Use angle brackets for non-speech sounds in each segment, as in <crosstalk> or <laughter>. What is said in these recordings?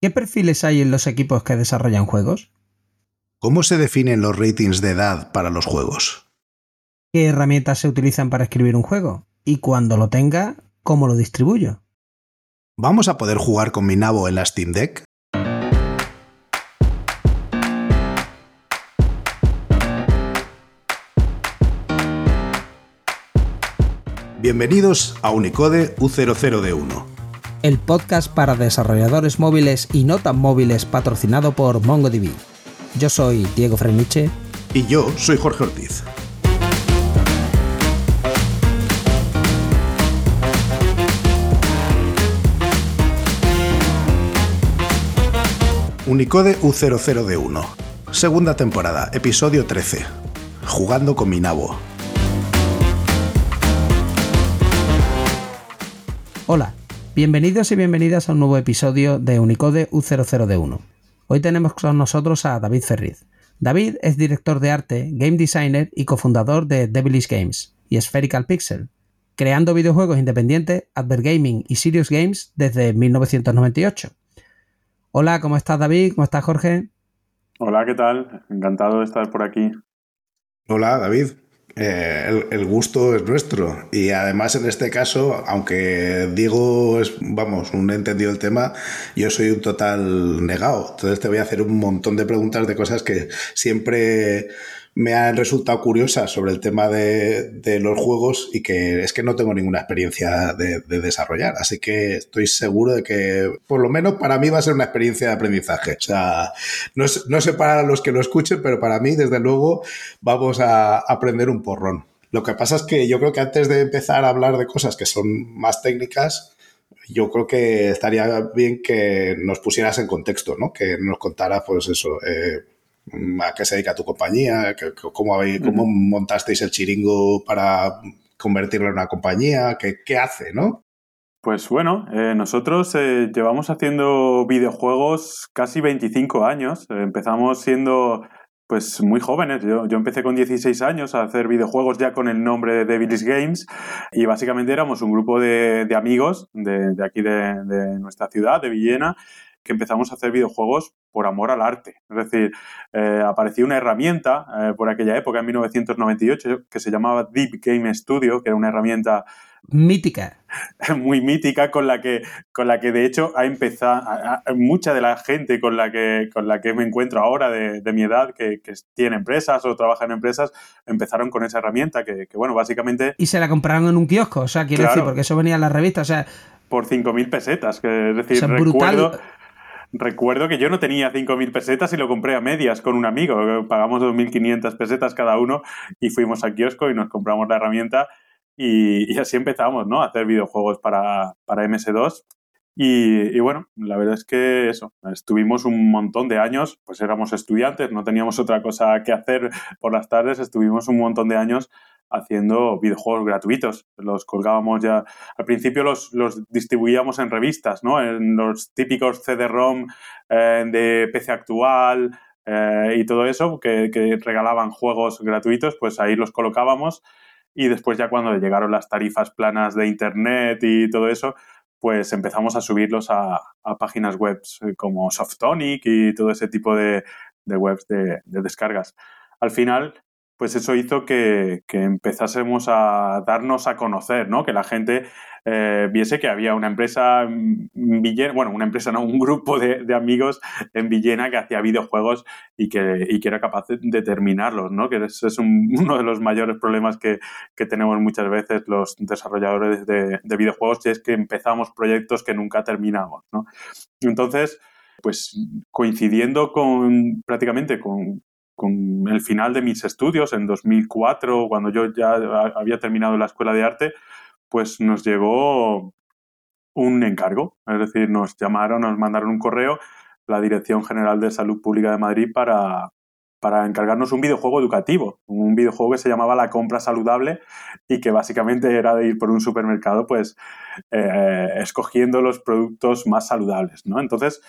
¿Qué perfiles hay en los equipos que desarrollan juegos? ¿Cómo se definen los ratings de edad para los juegos? ¿Qué herramientas se utilizan para escribir un juego? Y cuando lo tenga, ¿cómo lo distribuyo? ¿Vamos a poder jugar con mi nabo en la Steam Deck? Bienvenidos a Unicode U00D1. El podcast para desarrolladores móviles y no tan móviles patrocinado por MongoDB. Yo soy Diego Freniche. Y yo soy Jorge Ortiz. Unicode U00D1. Segunda temporada, episodio 13. Jugando con mi nabo. Hola, bienvenidos y bienvenidas a un nuevo episodio de Unicode U00D1. Hoy tenemos con nosotros a David Ferriz. David es director de arte, game designer y cofundador de Devilish Games y Spherical Pixel, creando videojuegos independientes, Advert Gaming y Serious Games desde 1998. Hola, ¿cómo estás David? ¿Cómo estás Jorge? Hola, ¿qué tal? Encantado de estar por aquí. Hola, David. Eh, el, gusto es nuestro. Y además, en este caso, aunque Diego es, vamos, un entendido del tema, yo soy un total negado. Entonces te voy a hacer un montón de preguntas de cosas que siempre me han resultado curiosas sobre el tema de, los juegos y que es que no tengo ninguna experiencia de, desarrollar. Así que estoy seguro de que, por lo menos para mí, va a ser una experiencia de aprendizaje. O sea, no, no sé para los que lo escuchen, pero para mí, desde luego, vamos a aprender un porrón. Lo que pasa es que yo creo que antes de empezar a hablar de cosas que son más técnicas, yo creo que estaría bien que nos pusieras en contexto, ¿no? Que nos contaras, pues eso, eh, a qué se dedica tu compañía, cómo, cómo montasteis el chiringo para convertirlo en una compañía, qué, hace, ¿no? Pues bueno, eh, nosotros eh, llevamos haciendo videojuegos casi 25 años. empezamos siendo pues muy jóvenes. Yo, empecé con 16 años a hacer videojuegos ya con el nombre de Devil's Games y básicamente éramos un grupo de, amigos de, aquí de, de, nuestra ciudad, de Villena, que empezamos a hacer videojuegos por amor al arte. Es decir, eh, apareció una herramienta eh, por aquella época, en 1998, que se llamaba Deep Game Studio, que era una herramienta mítica. <laughs> Muy mítica, con la que, con la que de hecho ha empezado, mucha de la gente con la que, con la que me encuentro ahora de, mi edad, que, tiene empresas o trabaja en empresas, empezaron con esa herramienta que, bueno, básicamente... Y se la compraron en un kiosco, o sea, quiero decir, porque eso venía en la revista, o sea... Por 5.000 pesetas, que es decir, recuerdo... Recuerdo que yo no tenía 5.000 pesetas y lo compré a medias con un amigo. Pagamos 2.500 pesetas cada uno y fuimos al kiosco y nos compramos la herramienta y, así empezamos, ¿no? A hacer videojuegos para, para MS2. Y, y, bueno, la verdad es que eso, estuvimos un montón de años, pues éramos estudiantes, no teníamos otra cosa que hacer por las tardes, estuvimos un montón de años haciendo videojuegos gratuitos. Los colgábamos ya. Al principio los, distribuíamos en revistas, ¿no? En los típicos CD-ROM eh, de PC actual eh, y todo eso, que, regalaban juegos gratuitos, pues ahí los colocábamos. Y después, ya cuando llegaron las tarifas planas de internet y todo eso, pues empezamos a subirlos a, páginas web como Softonic y todo ese tipo de, webs de descargas. Al final, pues eso hizo que, empezásemos a darnos a conocer, ¿no? Que la gente eh, viese que había una empresa en Villena, bueno, una empresa, no, <laughs> un grupo de, amigos en Villena que hacía videojuegos y que, que era capaz de terminarlos, ¿no? Que es <laughs> uno de los mayores problemas que, tenemos muchas veces los desarrolladores de, de videojuegos, y es que empezamos proyectos que nunca terminamos, ¿no? Entonces, pues coincidiendo con prácticamente con, con el final de mis estudios en 2004, cuando yo ya había terminado la escuela de arte, pues nos llegó un encargo. Es decir, nos llamaron, nos mandaron un correo la Dirección General de Salud Pública de Madrid para, para encargarnos un videojuego educativo, un videojuego que se llamaba La compra saludable y que básicamente era de ir por un supermercado pues eh, escogiendo los productos más saludables, ¿no? Entonces,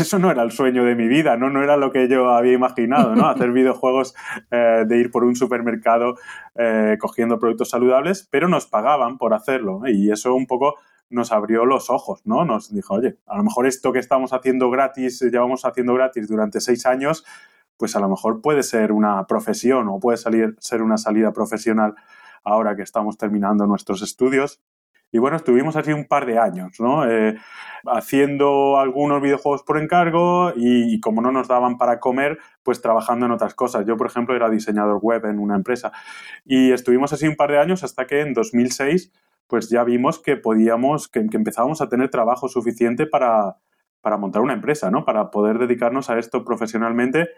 eso no era el sueño de mi vida, ¿no? No era lo que yo había imaginado, ¿no? Hacer <laughs> videojuegos eh, de ir por un supermercado eh, cogiendo productos saludables, pero nos pagaban por hacerlo. Y eso un poco nos abrió los ojos, ¿no? Nos dijo, oye, a lo mejor esto que estamos haciendo gratis, llevamos haciendo gratis durante seis años, pues a lo mejor puede ser una profesión o puede salir, ser una salida profesional ahora que estamos terminando nuestros estudios. Y bueno, estuvimos así un par de años, ¿no? Eh, haciendo algunos videojuegos por encargo y, como no nos daban para comer, pues trabajando en otras cosas. Yo, por ejemplo, era diseñador web en una empresa. Y estuvimos así un par de años hasta que en 2006 pues ya vimos que podíamos, que, empezábamos a tener trabajo suficiente para, para montar una empresa, ¿no? Para poder dedicarnos a esto profesionalmente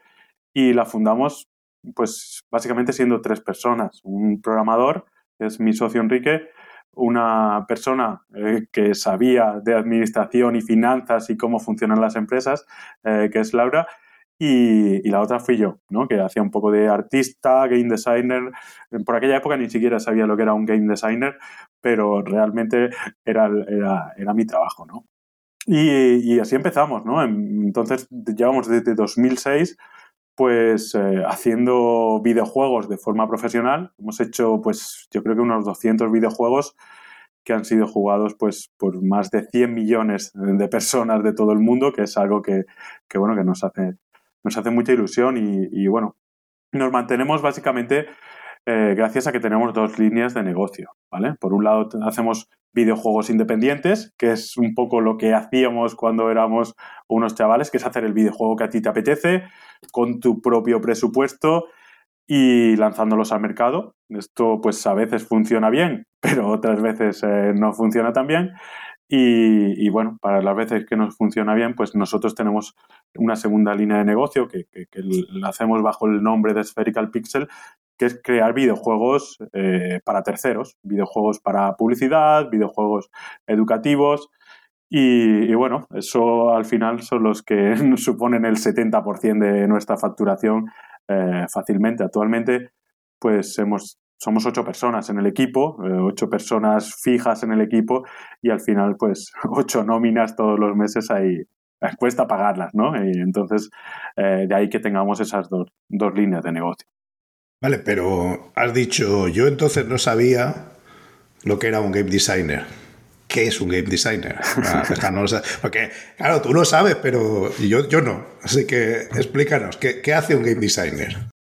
y la fundamos pues básicamente siendo tres personas. Un programador, que es mi socio Enrique, una persona eh, que sabía de administración y finanzas y cómo funcionan las empresas, eh, que es Laura, y, la otra fui yo, ¿no? que hacía un poco de artista, game designer. Por aquella época ni siquiera sabía lo que era un game designer, pero realmente era, era, mi trabajo. ¿no? Y, así empezamos. ¿no? Entonces llevamos desde 2006 pues eh, haciendo videojuegos de forma profesional. Hemos hecho, pues yo creo que unos 200 videojuegos que han sido jugados pues por más de 100 millones de personas de todo el mundo, que es algo que, bueno, que nos hace, nos hace mucha ilusión y, bueno, nos mantenemos básicamente eh, gracias a que tenemos dos líneas de negocio, ¿vale? Por un lado hacemos videojuegos independientes, que es un poco lo que hacíamos cuando éramos unos chavales, que es hacer el videojuego que a ti te apetece, con tu propio presupuesto y lanzándolos al mercado. Esto pues a veces funciona bien, <laughs> pero otras veces eh, no funciona tan bien. Y, bueno, para las veces que nos funciona bien, pues nosotros tenemos una segunda línea de negocio que, la hacemos bajo el nombre de Spherical Pixel, que es crear videojuegos eh, para terceros, videojuegos para publicidad, videojuegos educativos. Y, bueno, eso al final son los que <laughs> suponen el 70% de nuestra facturación eh, fácilmente. Actualmente, pues hemos, somos ocho personas en el equipo, eh, ocho personas fijas en el equipo y al final, pues <laughs> ocho nóminas todos los meses ahí. Cuesta pagarlas, ¿no? Y entonces, de ahí que tengamos esas dos, dos líneas de negocio. Vale, pero has dicho, yo entonces no sabía lo que era un game designer. ¿Qué es un game designer? Ah, <laughs> porque, claro, tú lo sabes, pero yo, yo no. Así que explícanos, ¿qué, qué hace un game designer?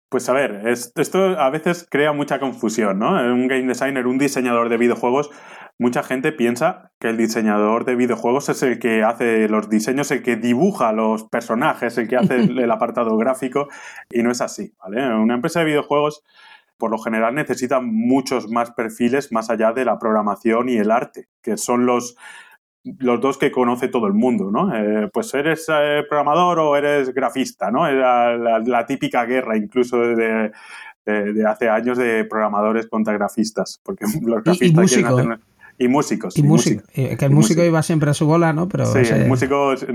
Pues a ver, esto a veces crea mucha confusión, ¿no? Un game designer, un diseñador de videojuegos, mucha gente piensa que el diseñador de videojuegos es el que hace los diseños, el que dibuja los personajes, el que hace <laughs> el apartado gráfico, y no es así, ¿vale? Una empresa de videojuegos por lo general necesita muchos más perfiles más allá de la programación y el arte, que son los, los dos que conoce todo el mundo, ¿no? Eh, pues eres eh, programador o eres grafista, ¿no? Era la, típica guerra incluso de, hace años de programadores contra grafistas, porque los grafistas y, quieren y músicos. Y, músico. Que el músico iba siempre a su bola, ¿no? Pero sí, músicos,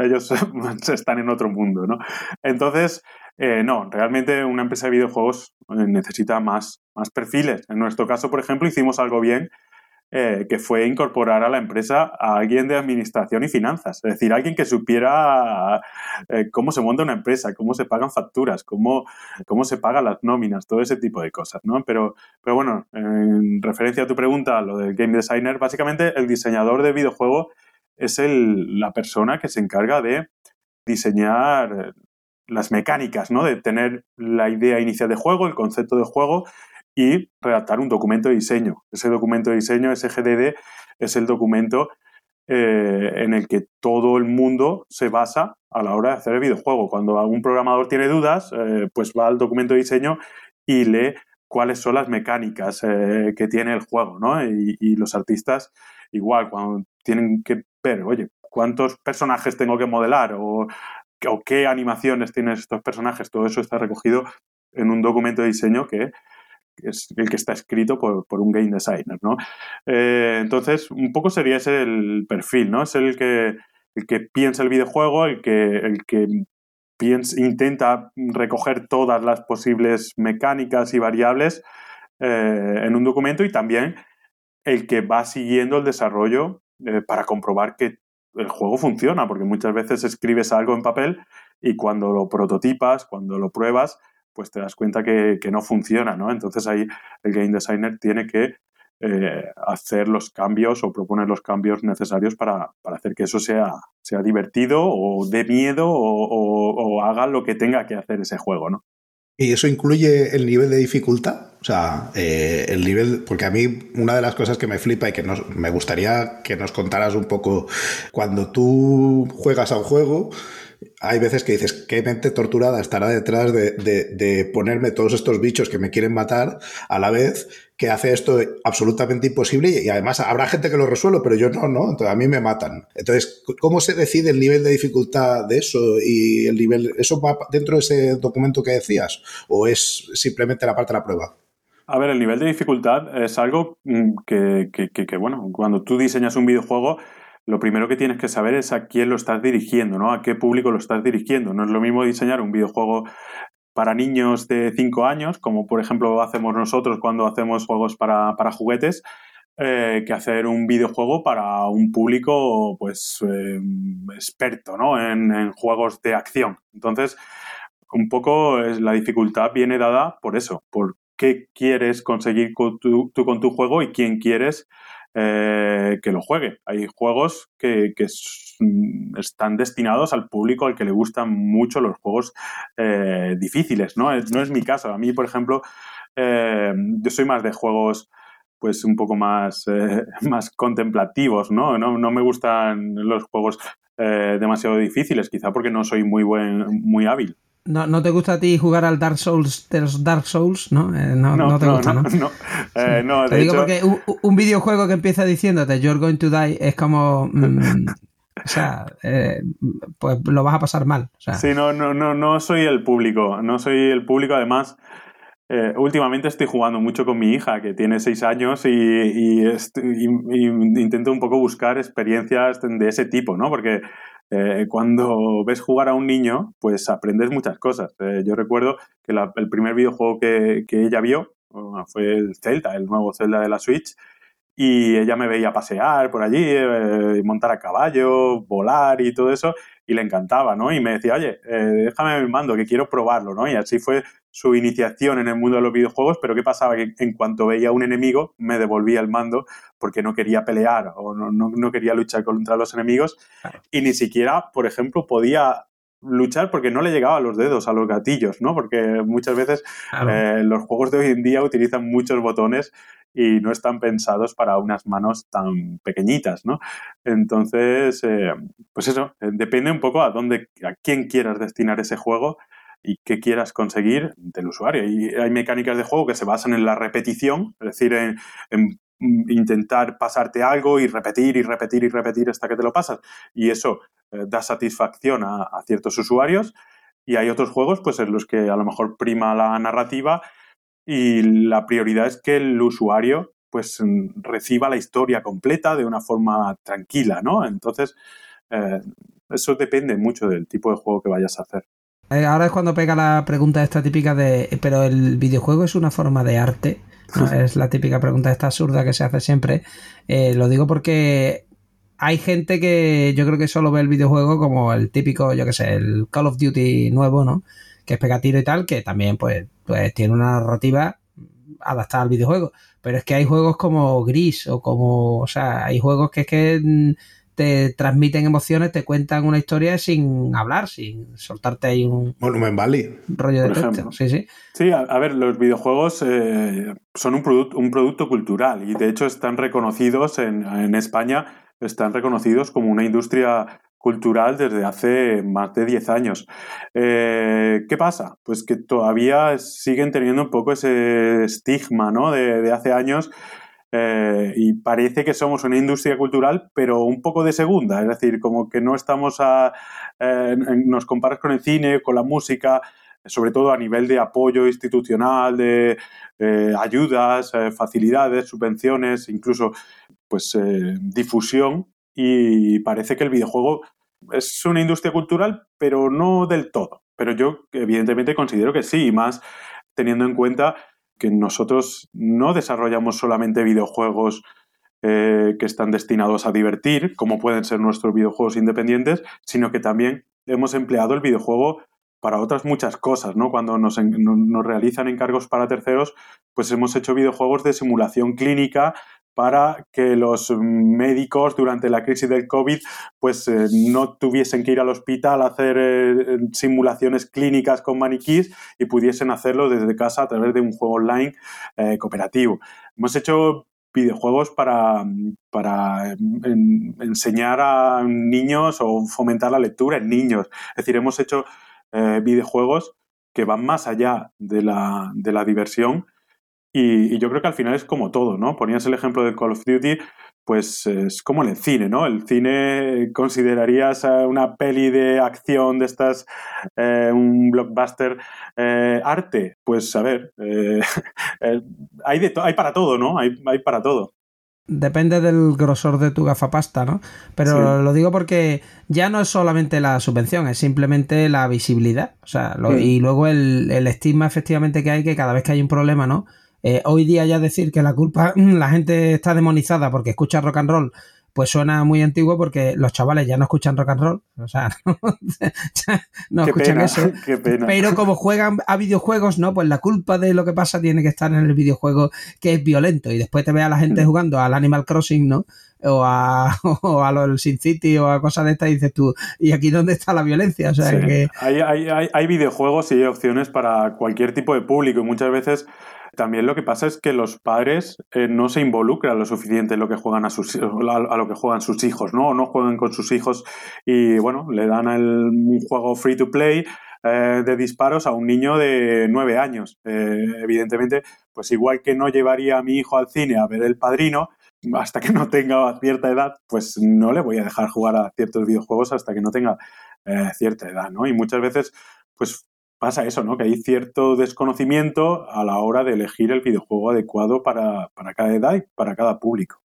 ellos <laughs> están en otro mundo, ¿no? Entonces, eh, no, realmente una empresa de videojuegos eh, necesita más, más perfiles. En nuestro caso, por ejemplo, hicimos algo bien, eh, que fue incorporar a la empresa a alguien de administración y finanzas, es decir, alguien que supiera cómo se monta una empresa, cómo se pagan facturas, cómo, cómo se pagan las nóminas, todo ese tipo de cosas, ¿no? Pero, pero bueno, en referencia a tu pregunta, lo del game designer, básicamente el diseñador de videojuego es el, la persona que se encarga de diseñar las mecánicas, ¿no? De tener la idea inicial de juego, el concepto de juego y redactar un documento de diseño. Ese documento de diseño, ese GDD, es el documento eh, en el que todo el mundo se basa a la hora de hacer el videojuego. Cuando algún programador tiene dudas, eh, pues va al documento de diseño y lee cuáles son las mecánicas eh, que tiene el juego, ¿no? Y, los artistas, igual, cuando tienen que ver, oye, ¿cuántos personajes tengo que modelar? O o qué animaciones tienen estos personajes, todo eso está recogido en un documento de diseño que es el que está escrito por, un game designer, ¿no? Eh, entonces, un poco sería ese el perfil, ¿no? Es el que, el que piensa el videojuego, el que, el que piensa, intenta recoger todas las posibles mecánicas y variables eh, en un documento y también el que va siguiendo el desarrollo eh, para comprobar que el juego funciona, porque muchas veces escribes algo en papel y cuando lo prototipas, cuando lo pruebas, pues te das cuenta que, no funciona, ¿no? Entonces ahí el game designer tiene que eh, hacer los cambios o proponer los cambios necesarios para, hacer que eso sea, sea divertido o dé miedo o, haga lo que tenga que hacer ese juego, ¿no? ¿Y eso incluye el nivel de dificultad? O sea, eh, el nivel, porque a mí una de las cosas que me flipa y que me gustaría que nos contaras un poco, cuando tú juegas a un juego, hay veces que dices, qué mente torturada estará detrás de, ponerme todos estos bichos que me quieren matar a la vez, que hace esto absolutamente imposible y además habrá gente que lo resuelve, pero yo no, ¿no? Entonces a mí me matan. Entonces, ¿cómo se decide el nivel de dificultad de eso y el nivel, eso va dentro de ese documento que decías o es simplemente la parte de la prueba? A ver, el nivel de dificultad es algo mm, que, que bueno, cuando tú diseñas un videojuego, lo primero que tienes que saber es a quién lo estás dirigiendo, ¿no? A qué público lo estás dirigiendo. No es lo mismo diseñar un videojuego para niños de 5 años, como por ejemplo hacemos nosotros cuando hacemos juegos para, juguetes, eh, que hacer un videojuego para un público pues eh, experto ¿no? en, juegos de acción. Entonces, un poco la dificultad viene dada por eso, por qué quieres conseguir tú con tu juego y quién quieres eh, que lo juegue. Hay juegos que, están destinados al público al que le gustan mucho los juegos eh, difíciles, ¿no? Es, no es mi caso. A mí, por ejemplo, eh, yo soy más de juegos pues un poco más, <laughs> más contemplativos, ¿no? ¿no? ¿no? me gustan los juegos demasiado difíciles, quizá porque no soy muy buen, muy hábil. No, no, te gusta a ti jugar al Dark Souls de los Dark Souls, ¿no? Eh, no, no, te gusta, ¿no? No, eh, no. te digo porque un, videojuego que empieza diciéndote You're going to die es como. Mm, <laughs> o sea, eh, pues lo vas a pasar mal. Sí, no, no, no, no soy el público. No soy el público, además. Últimamente estoy jugando mucho con mi hija, que tiene seis años, y, intento un poco buscar experiencias de ese tipo, ¿no? Porque eh, cuando ves jugar a un niño, pues aprendes muchas cosas. Eh, yo recuerdo que el primer videojuego que, ella vio fue el Zelda, el nuevo Zelda de la Switch, y ella me veía pasear por allí, eh, montar a caballo, volar y todo eso, y le encantaba, ¿no? Y me decía, oye, déjame el mando, que quiero probarlo, ¿no? Y así fue su iniciación en el mundo de los videojuegos, pero ¿qué pasaba? Que en cuanto veía un enemigo, me devolvía el mando porque no quería pelear o no, no, quería luchar contra los enemigos y ni siquiera, por ejemplo, podía luchar porque no le llegaba los dedos a los gatillos, ¿no? Porque muchas veces eh, los juegos de hoy en día utilizan muchos botones y no están pensados para unas manos tan pequeñitas, ¿no? Entonces, eh, pues eso, eh, depende un poco a dónde, a quién quieras destinar ese juego y qué quieras conseguir del usuario. Y hay mecánicas de juego que se basan en la repetición, es decir, en, intentar pasarte algo y repetir y repetir y repetir hasta que te lo pasas. Y eso da satisfacción a, ciertos usuarios. Y hay otros juegos pues, en los que a lo mejor prima la narrativa y la prioridad es que el usuario pues reciba la historia completa de una forma tranquila, ¿no? Entonces, eh, eso depende mucho del tipo de juego que vayas a hacer. Eh, ahora es cuando pega la pregunta esta típica de, pero el videojuego es una forma de arte. Es la típica pregunta esta absurda que se hace siempre. Eh, lo digo porque hay gente que yo creo que solo ve el videojuego como el típico, yo qué sé, el Call of Duty nuevo, ¿no? Que es pegatiro y tal, que también pues, pues tiene una narrativa adaptada al videojuego. Pero es que hay juegos como Gris o como, o sea, hay juegos que es que mm, te transmiten emociones, te cuentan una historia sin hablar, sin soltarte ahí un Monument Valley, rollo de texto. Sí, sí. Sí, a, ver, los videojuegos eh, son un, producto un producto cultural y de hecho están reconocidos en, en, España, están reconocidos como una industria cultural desde hace más de 10 años. Eh, ¿Qué pasa? Pues que todavía siguen teniendo un poco ese estigma ¿no? de, de hace años eh, y parece que somos una industria cultural, pero un poco de segunda, es decir, como que no estamos a. Eh, nos comparas con el cine, con la música, sobre todo a nivel de apoyo institucional, de ayudas, facilidades, subvenciones, incluso pues difusión. Y parece que el videojuego es una industria cultural, pero no del todo. Pero yo, evidentemente, considero que sí, más teniendo en cuenta que nosotros no desarrollamos solamente videojuegos eh, que están destinados a divertir, como pueden ser nuestros videojuegos independientes, sino que también hemos empleado el videojuego para otras muchas cosas, ¿no? Cuando nos, nos realizan encargos para terceros, pues hemos hecho videojuegos de simulación clínica para que los médicos durante la crisis del COVID pues eh, no tuviesen que ir al hospital a hacer eh, simulaciones clínicas con maniquís y pudiesen hacerlo desde casa a través de un juego online eh, cooperativo. Hemos hecho videojuegos para, para enseñar a niños o fomentar la lectura en niños. Es decir, hemos hecho videojuegos que van más allá de la, de la diversión y, yo creo que al final es como todo, ¿no? Ponías el ejemplo del Call of Duty, pues es como en el cine, ¿no? El cine considerarías una peli de acción de estas, eh, un blockbuster eh, arte, pues a ver, eh, <laughs> hay, de hay para todo, ¿no? Hay, hay para todo depende del grosor de tu gafapasta, ¿no? Pero lo digo porque ya no es solamente la subvención, es simplemente la visibilidad. O sea, y luego el, el, estigma efectivamente que hay que cada vez que hay un problema, ¿no? Eh, hoy día ya decir que la culpa, la gente está demonizada porque escucha rock and roll, pues suena muy antiguo porque los chavales ya no escuchan rock and roll, o sea, <laughs> no, escuchan eso. <laughs> Pero como juegan a videojuegos, ¿no? Pues la culpa de lo que pasa tiene que estar en el videojuego que es violento y después te ve a la gente mm. jugando al Animal Crossing, ¿no? O a, <laughs> o a los Sin City o a cosas de estas y dices tú, ¿y aquí dónde está la violencia? O sea, que... hay, hay, hay videojuegos y hay opciones para cualquier tipo de público y muchas veces también lo que pasa es que los padres eh, no se involucran lo suficiente en lo que juegan a sus a, lo que juegan sus hijos, ¿no? O no juegan con sus hijos y bueno, le dan un juego free to play eh, de disparos a un niño de nueve años. Eh, evidentemente, pues igual que no llevaría a mi hijo al cine a ver el padrino, hasta que no tenga cierta edad, pues no le voy a dejar jugar a ciertos videojuegos hasta que no tenga cierta edad, ¿no? Y muchas veces, pues pasa eso, ¿no? Que hay cierto desconocimiento a la hora de elegir el videojuego adecuado para, para cada edad y para cada público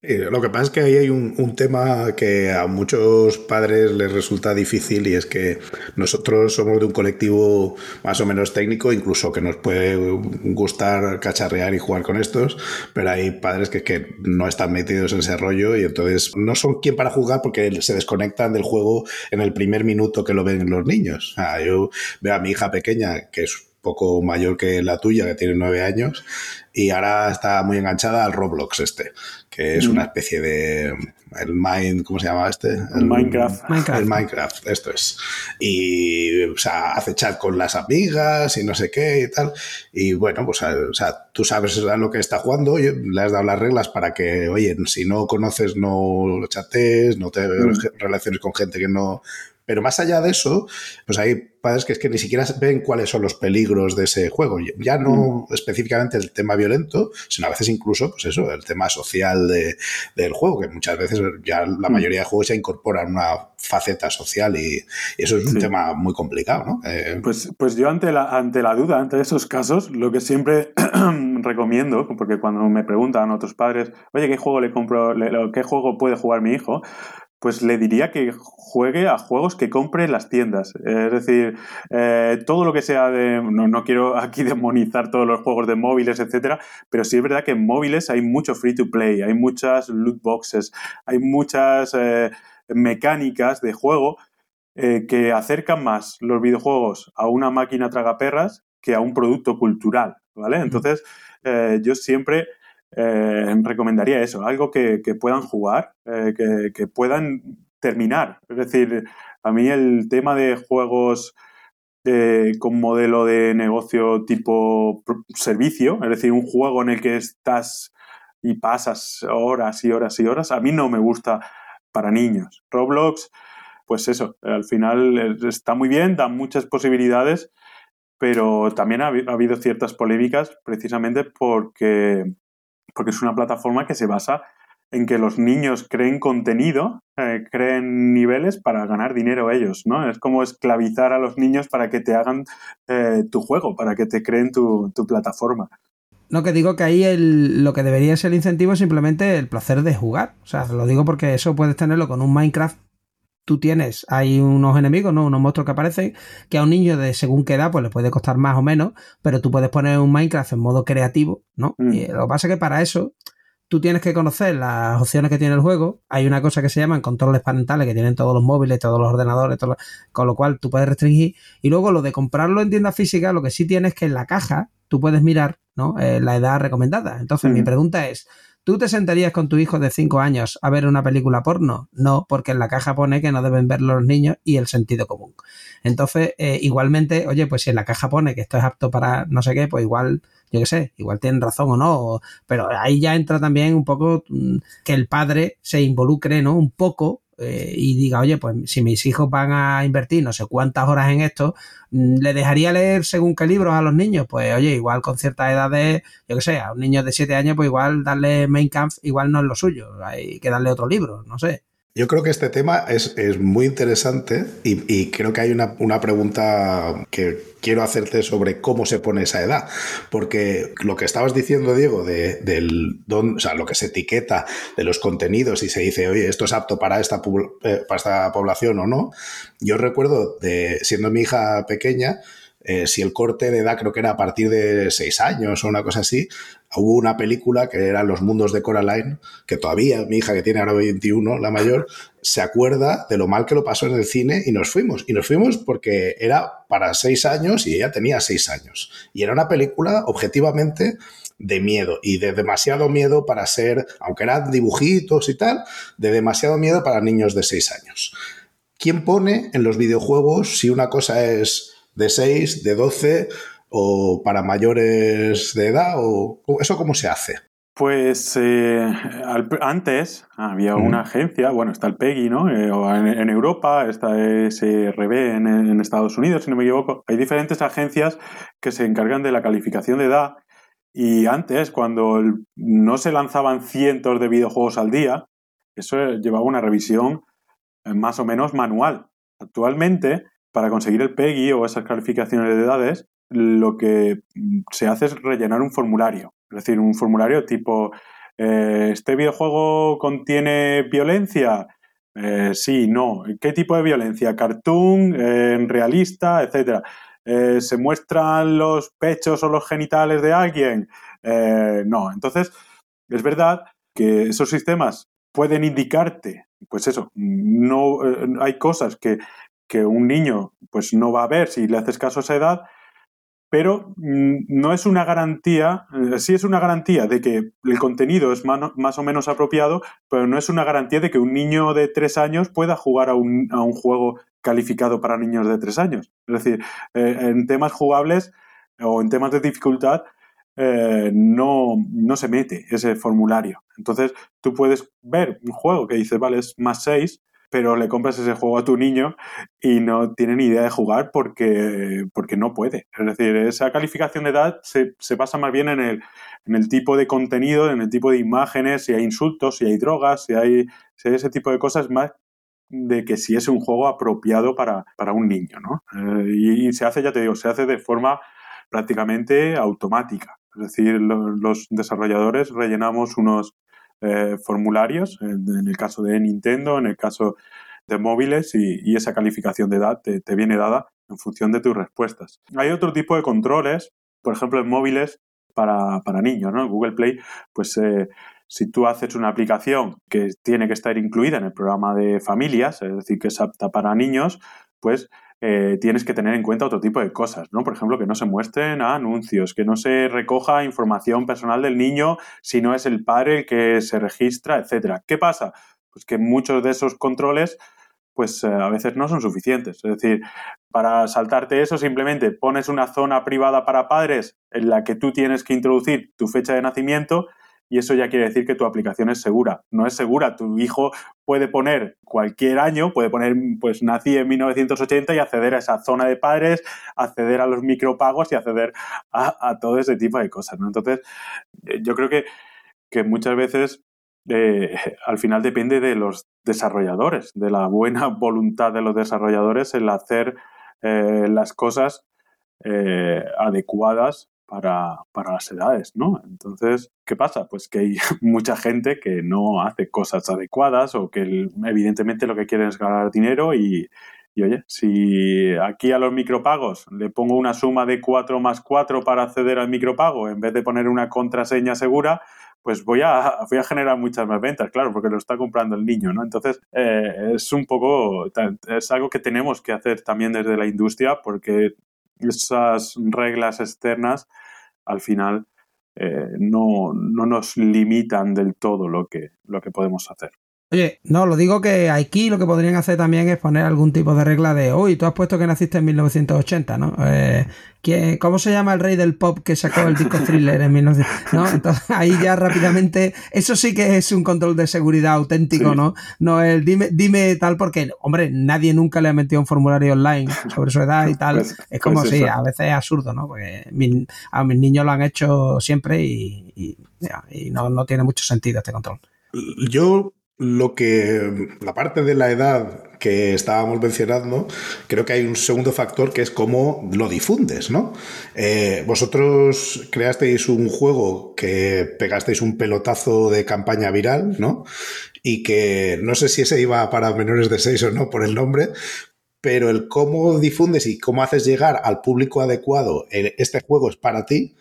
lo que pasa es que ahí hay un, tema que a muchos padres les resulta difícil y es que nosotros somos de un colectivo más o menos técnico, incluso que nos puede gustar cacharrear y jugar con estos, pero hay padres que, que no están metidos en ese rollo y entonces no son quien para jugar porque se desconectan del juego en el primer minuto que lo ven los niños. yo veo a mi hija pequeña, que es poco mayor que la tuya, que tiene nueve años, y ahora está muy enganchada al Roblox este, que es una especie de el Mind, ¿cómo se llama este? El, Minecraft. El Minecraft, esto es. Y o sea, hace chat con las amigas y no sé qué y tal. Y bueno, pues o sea, tú sabes a lo que está jugando, le has dado las reglas para que, oye, si no conoces, no chatees, no te mm. relaciones con gente que no pero más allá de eso, pues hay padres que es que ni siquiera ven cuáles son los peligros de ese juego. Ya no mm. específicamente el tema violento, sino a veces incluso, pues eso, el tema social del juego, que muchas veces ya la mm. mayoría de juegos ya incorporan una faceta social y, eso es un tema muy complicado, ¿no? Eh, pues, pues yo ante la, ante la duda, ante esos casos, lo que siempre <clears throat> recomiendo, porque cuando me preguntan otros padres, oye, ¿qué juego le compro, qué juego puede jugar mi hijo? Pues le diría que juegue a juegos que compre en las tiendas. Es decir, eh, todo lo que sea de. No, quiero <laughs> aquí demonizar todos los juegos de móviles, etcétera, pero sí es verdad que en móviles hay mucho free to play, hay muchas loot boxes, hay muchas eh, mecánicas de juego eh, que acercan más los videojuegos a una máquina tragaperras que a un producto cultural. ¿Vale? Entonces, yo siempre eh, recomendaría eso, algo que, puedan jugar, eh, que, puedan terminar. Es decir, a mí el tema de juegos eh, con modelo de negocio tipo servicio, es decir, un juego en el que estás y pasas horas y horas y horas, a mí no me gusta para niños. Roblox, pues eso, al final está muy bien, da muchas posibilidades, pero también ha habido ciertas polémicas precisamente porque porque es una plataforma que se basa en que los niños creen contenido, eh, creen niveles para ganar dinero ellos, ¿no? Es como esclavizar a los niños para que te hagan eh, tu juego, para que te creen tu, plataforma. No, que digo que ahí lo que debería ser el incentivo es simplemente el placer de jugar. O sea, lo digo porque eso puedes tenerlo con un Minecraft tú tienes, hay unos enemigos, ¿no? Unos monstruos que aparecen, que a un niño de según qué edad, pues le puede costar más o menos, pero tú puedes poner un Minecraft en modo creativo, ¿no? Mm. Y lo que pasa es que para eso, tú tienes que conocer las opciones que tiene el juego. Hay una cosa que se llaman controles parentales que tienen todos los móviles, todos los ordenadores, con lo cual tú puedes restringir. Y luego lo de comprarlo en tienda física, lo que sí tienes es que en la caja tú puedes mirar ¿no? Eh, la edad recomendada. Entonces, mi pregunta es, ¿Tú te sentarías con tu hijo de 5 años a ver una película porno? No, porque en la caja pone que no deben verlo los niños y el sentido común. Entonces, eh, igualmente, oye, pues si en la caja pone que esto es apto para no sé qué, pues igual, yo qué sé, igual tienen razón o no. pero ahí ya entra también un poco mm, que el padre se involucre, ¿no? Un poco eh, y diga, oye, pues si mis hijos van a invertir no sé cuántas horas en esto, mm, ¿le dejaría leer según qué libros a los niños? Pues oye, igual con ciertas edades, yo que sé, a un niño de 7 años, pues igual darle Main Kampf igual no es lo suyo, hay que darle otro libro, no sé. Yo creo que este tema es, muy interesante y, creo que hay una, pregunta que quiero hacerte sobre cómo se pone esa edad. Porque lo que estabas diciendo, Diego, de, del o sea, lo que se etiqueta de los contenidos y se dice, oye, esto es apto para esta, eh, para esta población o no. Yo recuerdo de siendo mi hija pequeña, eh, si el corte de edad creo que era a partir de seis años o una cosa así, hubo una película que era Los Mundos de Coraline, que todavía mi hija, que tiene ahora 21, la mayor, se acuerda de lo mal que lo pasó en el cine y nos fuimos. Y nos fuimos porque era para seis años y ella tenía seis años. Y era una película objetivamente de miedo y de demasiado miedo para ser, aunque eran dibujitos y tal, de demasiado miedo para niños de seis años. ¿Quién pone en los videojuegos si una cosa es de 6, de 12 o para mayores de edad? o ¿Eso cómo se hace? Pues eh, antes había una agencia, bueno, está el PEGI, ¿no? Eh, en, Europa, está SRB en, en, Estados Unidos, si no me equivoco. Hay diferentes agencias que se encargan de la calificación de edad. Y antes, cuando no se lanzaban cientos de videojuegos al día, eso llevaba una revisión eh, más o menos manual. Actualmente, para conseguir el PEGI o esas calificaciones de edades, lo que se hace es rellenar un formulario. Es decir, un formulario tipo, eh, ¿este videojuego contiene violencia? Eh, sí, no. ¿Qué tipo de violencia? ¿Cartoon? Eh, ¿Realista? Etcétera. ¿Se muestran los pechos o los genitales de alguien? no. Entonces, es verdad que esos sistemas pueden indicarte, pues eso, no hay cosas que que un niño pues no va a ver si le haces caso a esa edad, pero mm, no es una garantía, eh, sí es una garantía de que el contenido es más, o menos apropiado, pero no es una garantía de que un niño de tres años pueda jugar a un, juego calificado para niños de tres años. Es decir, eh, en temas jugables o en temas de dificultad, eh, no, no, se mete ese formulario. Entonces, tú puedes ver un juego que dice, vale, es más 6, pero le compras ese juego a tu niño y no tiene ni idea de jugar porque, porque no puede. Es decir, esa calificación de edad se, se basa más bien en el, en el tipo de contenido, en el tipo de imágenes, si hay insultos, si hay drogas, si hay, ese tipo de cosas, más de que si es un juego apropiado para, para un niño, ¿no? Eh, y, se hace, ya te digo, se hace de forma prácticamente automática. Es decir, los desarrolladores rellenamos unos, eh, formularios, en, el caso de Nintendo, en el caso de móviles, y, esa calificación de edad te, viene dada en función de tus respuestas. Hay otro tipo de controles, por ejemplo, en móviles para, niños, ¿no? Google Play, pues eh, si tú haces una aplicación que tiene que estar incluida en el programa de familias, es decir, que es apta para niños, pues eh, tienes que tener en cuenta otro tipo de cosas, ¿no? Por ejemplo, que no se muestren anuncios, que no se recoja información personal del niño si no es el padre el que se registra, etcétera. ¿Qué pasa? Pues que muchos de esos controles pues eh, a veces no son suficientes. Es decir, para saltarte eso simplemente pones una zona privada para padres en la que tú tienes que introducir tu fecha de nacimiento y eso ya quiere decir que tu aplicación es segura. No es segura. Tu hijo puede poner cualquier año, puede poner, pues nací en 1980 y acceder a esa zona de padres, acceder a los micropagos y acceder a, todo ese tipo de cosas. ¿no? Entonces, eh, yo creo que, que muchas veces eh, <laughs> al final depende de los desarrolladores, de la buena <laughs> voluntad de los desarrolladores el hacer eh, las cosas adecuadas para, para, las edades, ¿no? Entonces, ¿qué pasa? Pues que hay <laughs> mucha gente que no hace cosas adecuadas o que evidentemente lo que quieren es ganar dinero y, y oye, si aquí a los micropagos le pongo una suma de 4 más 4 para acceder al micropago en vez de poner una contraseña segura, pues voy a, <laughs> voy a generar muchas más ventas, claro, porque lo está comprando el niño, ¿no? Entonces, eh, es un poco, es algo que tenemos que hacer también desde la industria porque esas reglas externas al final eh, no, no, nos limitan del todo lo que, lo que podemos hacer. Oye, no, lo digo que aquí lo que podrían hacer también es poner algún tipo de regla de, uy, tú has puesto que naciste en 1980, ¿no? Eh, ¿Cómo se llama el rey del pop que sacó el disco thriller en 1980? ¿no? Entonces ahí ya rápidamente, eso sí que es un control de seguridad auténtico, ¿no? No el dime, dime tal, porque, hombre, nadie nunca le ha metido un formulario online sobre su edad y tal. Pues, es como si, a veces es absurdo, ¿no? Porque a mis niños lo han hecho siempre y, y no, no tiene mucho sentido este control. Yo lo que la parte de la edad que estábamos mencionando, creo que hay un segundo factor que es cómo lo difundes, ¿no? Eh, vosotros creasteis un juego que pegasteis un pelotazo de campaña viral, ¿no? Y que no sé si ese iba para menores de 6 o no por el nombre, pero el cómo difundes y cómo haces llegar al público adecuado este juego es para ti,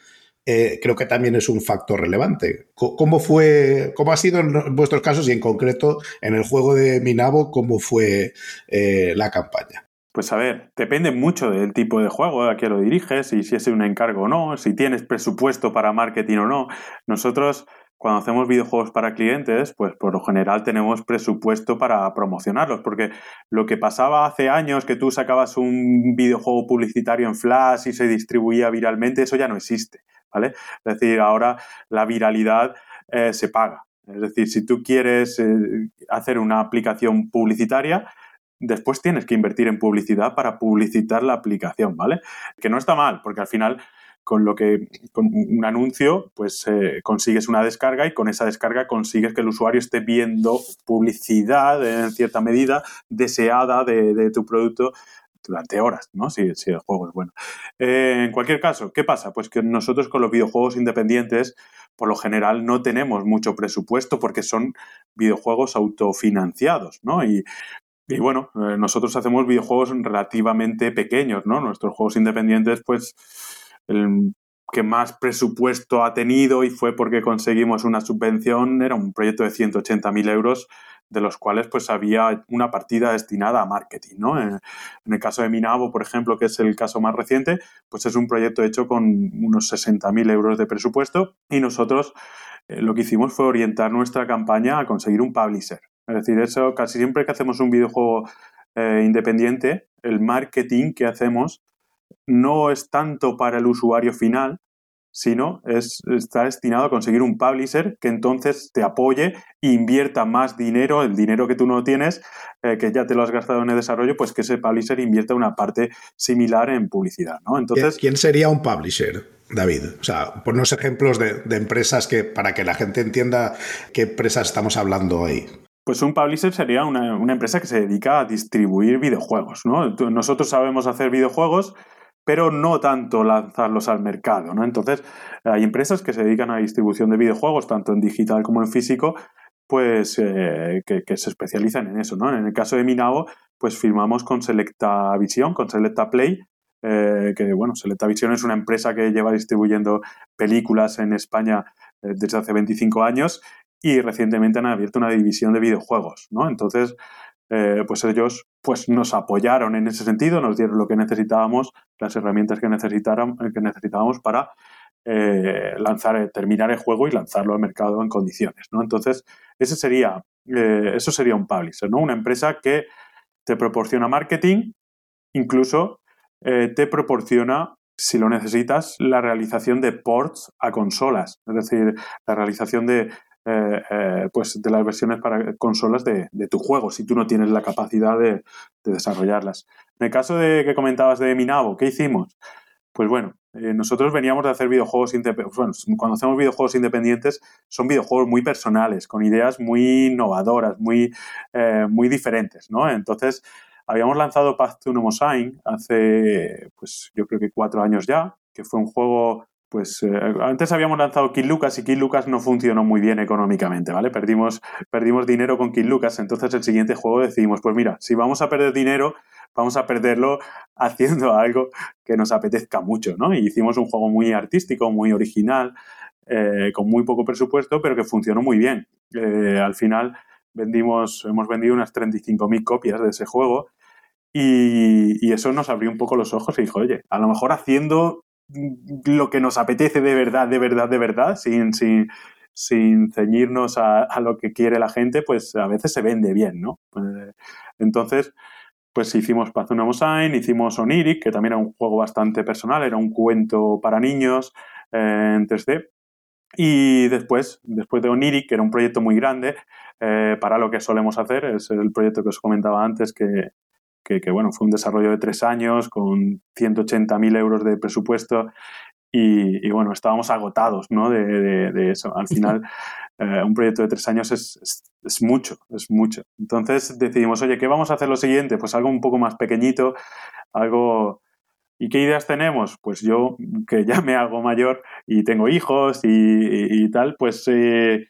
eh, creo que también es un factor relevante. ¿Cómo fue, cómo ha sido en vuestros casos y en concreto en el juego de Minabo, cómo fue eh, la campaña? Pues a ver, depende mucho del tipo de juego a que lo diriges y si es un encargo o no, si tienes presupuesto para marketing o no. Nosotros cuando hacemos videojuegos para clientes, pues por lo general tenemos presupuesto para promocionarlos, porque lo que pasaba hace años, que tú sacabas un videojuego publicitario en Flash y se distribuía viralmente, eso ya no existe, ¿vale? Es decir, ahora la viralidad eh, se paga. Es decir, si tú quieres eh, hacer una aplicación publicitaria, después tienes que invertir en publicidad para publicitar la aplicación, ¿vale? Que no está mal, porque al final con lo que con un anuncio pues eh, consigues una descarga y con esa descarga consigues que el usuario esté viendo publicidad en cierta medida deseada de, tu producto durante horas, ¿no? Si, si el juego es bueno. Eh, en cualquier caso, ¿qué pasa? Pues que nosotros con los videojuegos independientes, por lo general, no tenemos mucho presupuesto porque son videojuegos autofinanciados, ¿no? Y, y bueno, eh, nosotros hacemos videojuegos relativamente pequeños, ¿no? Nuestros juegos independientes, pues el que más presupuesto ha tenido y fue porque conseguimos una subvención, era un proyecto de 180.000 euros, de los cuales pues había una partida destinada a marketing, ¿no? En, el caso de Minabo, por ejemplo, que es el caso más reciente, pues es un proyecto hecho con unos 60.000 euros de presupuesto y nosotros eh, lo que hicimos fue orientar nuestra campaña a conseguir un publisher. Es decir, eso casi siempre que hacemos un videojuego eh, independiente, el marketing que hacemos no es tanto para el usuario final, sino es, está destinado a conseguir un publisher que entonces te apoye e invierta más dinero, el dinero que tú no tienes, eh, que ya te lo has gastado en el desarrollo, pues que ese publisher invierta una parte similar en publicidad. ¿no? Entonces, ¿Quién sería un publisher? David, o sea, ponnos ejemplos de, empresas que para que la gente entienda qué empresas estamos hablando ahí. Pues un publisher sería una, una, empresa que se dedica a distribuir videojuegos, ¿no? Nosotros sabemos hacer videojuegos, pero no tanto lanzarlos al mercado. ¿no? Entonces, hay empresas que se dedican a la distribución de videojuegos, tanto en digital como en físico, pues eh, que, se especializan en eso. ¿no? En el caso de Minao, pues firmamos con Selecta Visión, con Selecta Play, eh, que bueno, Selecta Visión es una empresa que lleva distribuyendo películas en España eh, desde hace 25 años y recientemente han abierto una división de videojuegos. ¿no? Entonces, eh, pues ellos pues nos apoyaron en ese sentido, nos dieron lo que necesitábamos, las herramientas que, eh, que necesitábamos para eh, lanzar, terminar el juego y lanzarlo al mercado en condiciones. ¿no? Entonces, ese sería, eso sería un publisher, ¿no? Una empresa que te proporciona marketing, incluso te proporciona si lo necesitas, la realización de ports a consolas, es decir, la realización de eh, eh, pues de las versiones para consolas de, tu juego, si tú no tienes la capacidad de, desarrollarlas. En el caso de que comentabas de Minabo, ¿qué hicimos? Pues bueno, eh, nosotros veníamos de hacer videojuegos independientes. Bueno, cuando hacemos videojuegos independientes, son videojuegos muy personales, con ideas muy innovadoras, muy, muy diferentes, ¿no? Entonces, habíamos lanzado Path to Sign hace, pues yo creo que cuatro años ya, que fue un juego pues eh, antes habíamos lanzado Kid Lucas y Kid Lucas no funcionó muy bien económicamente, ¿vale? Perdimos, perdimos dinero con Kid Lucas, entonces el siguiente juego decidimos, pues mira, si vamos a perder dinero, vamos a perderlo <laughs> haciendo algo que nos apetezca mucho, ¿no? Y hicimos un juego muy artístico, muy original, eh, con muy poco presupuesto, pero que funcionó muy bien. Eh, al final vendimos, hemos vendido unas 35.000 copias de ese juego y, eso nos abrió un poco los ojos y dijo, oye, a lo mejor haciendo lo que nos apetece de verdad, de verdad, de verdad, sin, sin, sin ceñirnos a, lo que quiere la gente, pues a veces se vende bien, ¿no? Pues, entonces, pues hicimos Pazunamosain, hicimos Oniric, que también era un juego bastante personal, era un cuento para niños eh, en 3D. Y después, después de Oniric, que era un proyecto muy grande, eh, para lo que solemos hacer, es el proyecto que os comentaba antes, que, que, bueno, fue un desarrollo de tres años con 180.000 euros de presupuesto y, bueno, estábamos agotados ¿no? de, eso. Al final, <laughs> eh, un proyecto de tres años es, es, mucho, es mucho. Entonces decidimos, oye, ¿qué vamos a hacer lo siguiente? Pues algo un poco más pequeñito, algo... ¿Y qué ideas tenemos? Pues yo, que ya me hago mayor y tengo hijos y, tal, pues eh,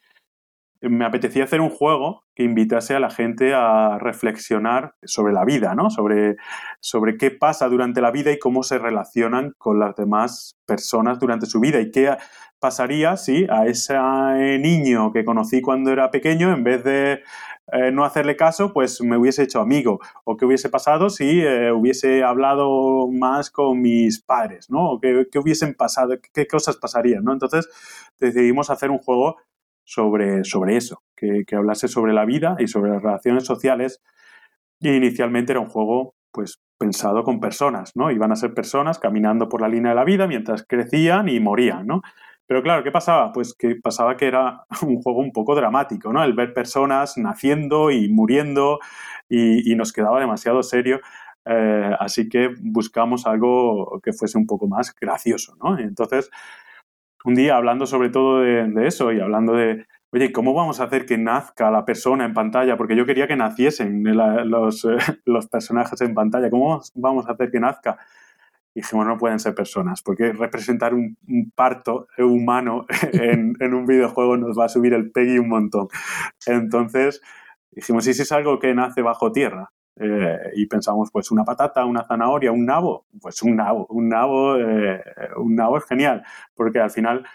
me apetecía hacer un juego invitase a la gente a reflexionar sobre la vida, ¿no? Sobre, sobre qué pasa durante la vida y cómo se relacionan con las demás personas durante su vida y qué pasaría si a ese niño que conocí cuando era pequeño, en vez de eh, no hacerle caso, pues me hubiese hecho amigo. O qué hubiese pasado si eh, hubiese hablado más con mis padres, ¿no? O qué, qué hubiesen pasado, qué cosas pasarían, ¿no? Entonces decidimos hacer un juego sobre, sobre eso, que, hablase sobre la vida y sobre las relaciones sociales. Y inicialmente era un juego pues pensado con personas, ¿no? Iban a ser personas caminando por la línea de la vida mientras crecían y morían, ¿no? Pero claro, ¿qué pasaba? Pues que pasaba que era <laughs> un juego un poco dramático, ¿no? El ver personas naciendo y muriendo y, nos quedaba demasiado serio. Eh, así que buscamos algo que fuese un poco más gracioso, ¿no? Entonces, un día hablando sobre todo de, eso y hablando de, oye, ¿cómo vamos a hacer que nazca la persona en pantalla? Porque yo quería que naciesen los, <laughs> los, personajes en pantalla. ¿Cómo vamos a hacer que nazca? Y dijimos, no pueden ser personas, porque representar un, parto humano <laughs> en, en, un videojuego nos va a subir el PEGI un montón. Entonces dijimos, ¿y si es algo que nace bajo tierra? Eh, y pensamos, pues una patata, una zanahoria, un nabo, pues un nabo, un nabo, eh, un nabo es genial, porque al final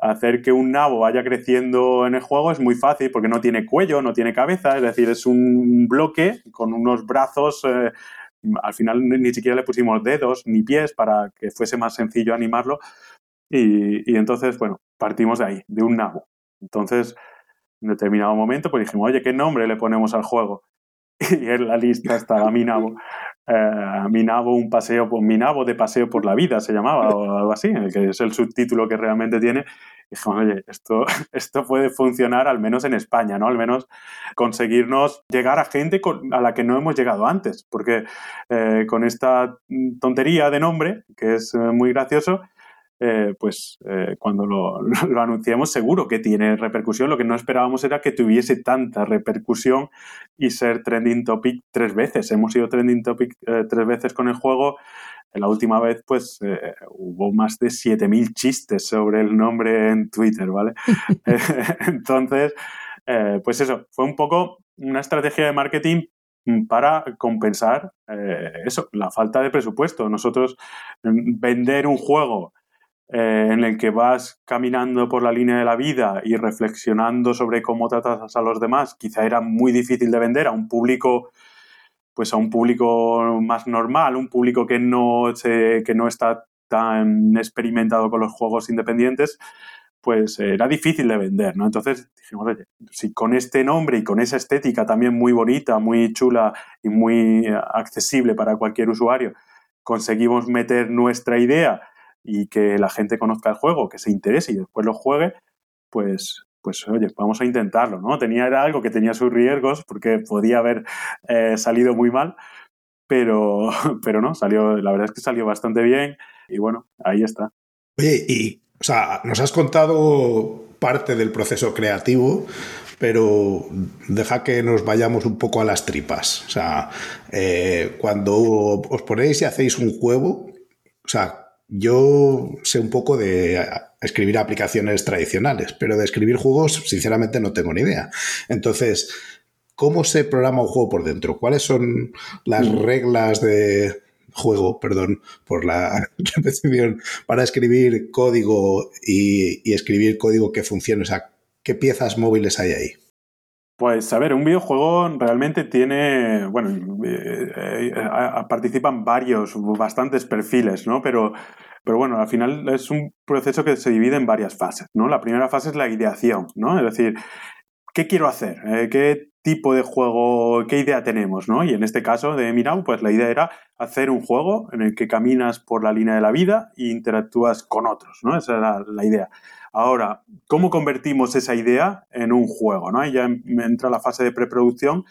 hacer que un nabo vaya creciendo en el juego es muy fácil porque no tiene cuello, no tiene cabeza, es decir, es un bloque con unos brazos, eh, al final ni siquiera le pusimos dedos ni pies para que fuese más sencillo animarlo y, y entonces, bueno, partimos de ahí, de un nabo. Entonces, en determinado momento, pues dijimos, oye, ¿qué nombre le ponemos al juego? <laughs> y en la lista estaba Minabo. Eh, Minabo, un paseo por Minabo de paseo por la vida se llamaba o algo así, que es el subtítulo que realmente tiene. Y oye, esto, <laughs> esto puede funcionar al menos en España, ¿no? Al menos conseguirnos llegar a gente a la que no hemos llegado antes, porque eh, con esta tontería de nombre, que es eh, muy gracioso, eh, pues eh, cuando lo, <laughs> lo, anunciamos seguro que tiene repercusión. Lo que no esperábamos era que tuviese tanta repercusión y ser trending topic tres veces. Hemos sido trending topic eh, tres veces con el juego. La última vez, pues, hubo más de 7.000 chistes sobre el nombre en Twitter, ¿vale? <laughs> Entonces, pues eso, fue un poco una estrategia de marketing para compensar eso, la falta de presupuesto. Nosotros mm, vender un juego eh, en el que vas caminando por la línea de la vida y reflexionando sobre cómo tratas a los demás, quizá era muy difícil de vender a un público pues a un público más normal, un público que no, que no está tan experimentado con los juegos independientes, pues era difícil de vender, ¿no? Entonces dijimos, si con este nombre y con esa estética también muy bonita, muy chula y muy accesible para cualquier usuario, conseguimos meter nuestra idea y que la gente conozca el juego, que se interese y después lo juegue, pues, pues oye, vamos a intentarlo, ¿no? Tenía era algo que tenía sus riesgos porque podía haber eh, salido muy mal, pero, <laughs> pero no, salió, la verdad es que salió bastante bien y bueno, ahí está. Oye, y, o sea, nos has contado parte del proceso creativo, pero deja que nos vayamos un poco a las tripas. O sea, eh, cuando os ponéis y hacéis un juego, o sea, yo sé un poco de escribir aplicaciones tradicionales, pero de escribir juegos, sinceramente, no tengo ni idea. Entonces, ¿cómo se programa un juego por dentro? ¿Cuáles son las mm. reglas de, juego, perdón por la <laughs> repetición, para escribir código y, escribir código que funcione? O sea, ¿qué piezas móviles hay ahí? Pues a ver, un videojuego realmente tiene, bueno, eh, eh, participan varios, bastantes perfiles, ¿no? Pero, pero bueno, al final es un proceso que se divide en varias fases, ¿no? La primera fase es la ideación, ¿no? Es decir, ¿qué quiero hacer? Eh, ¿Qué tipo de juego, qué idea tenemos, ¿no? Y en este caso de Mirau, pues la idea era hacer un juego en el que caminas por la línea de la vida e interactúas con otros, ¿no? Esa era la idea. Ahora, ¿cómo convertimos esa idea en un juego? ¿no? Ahí ya entra la fase de preproducción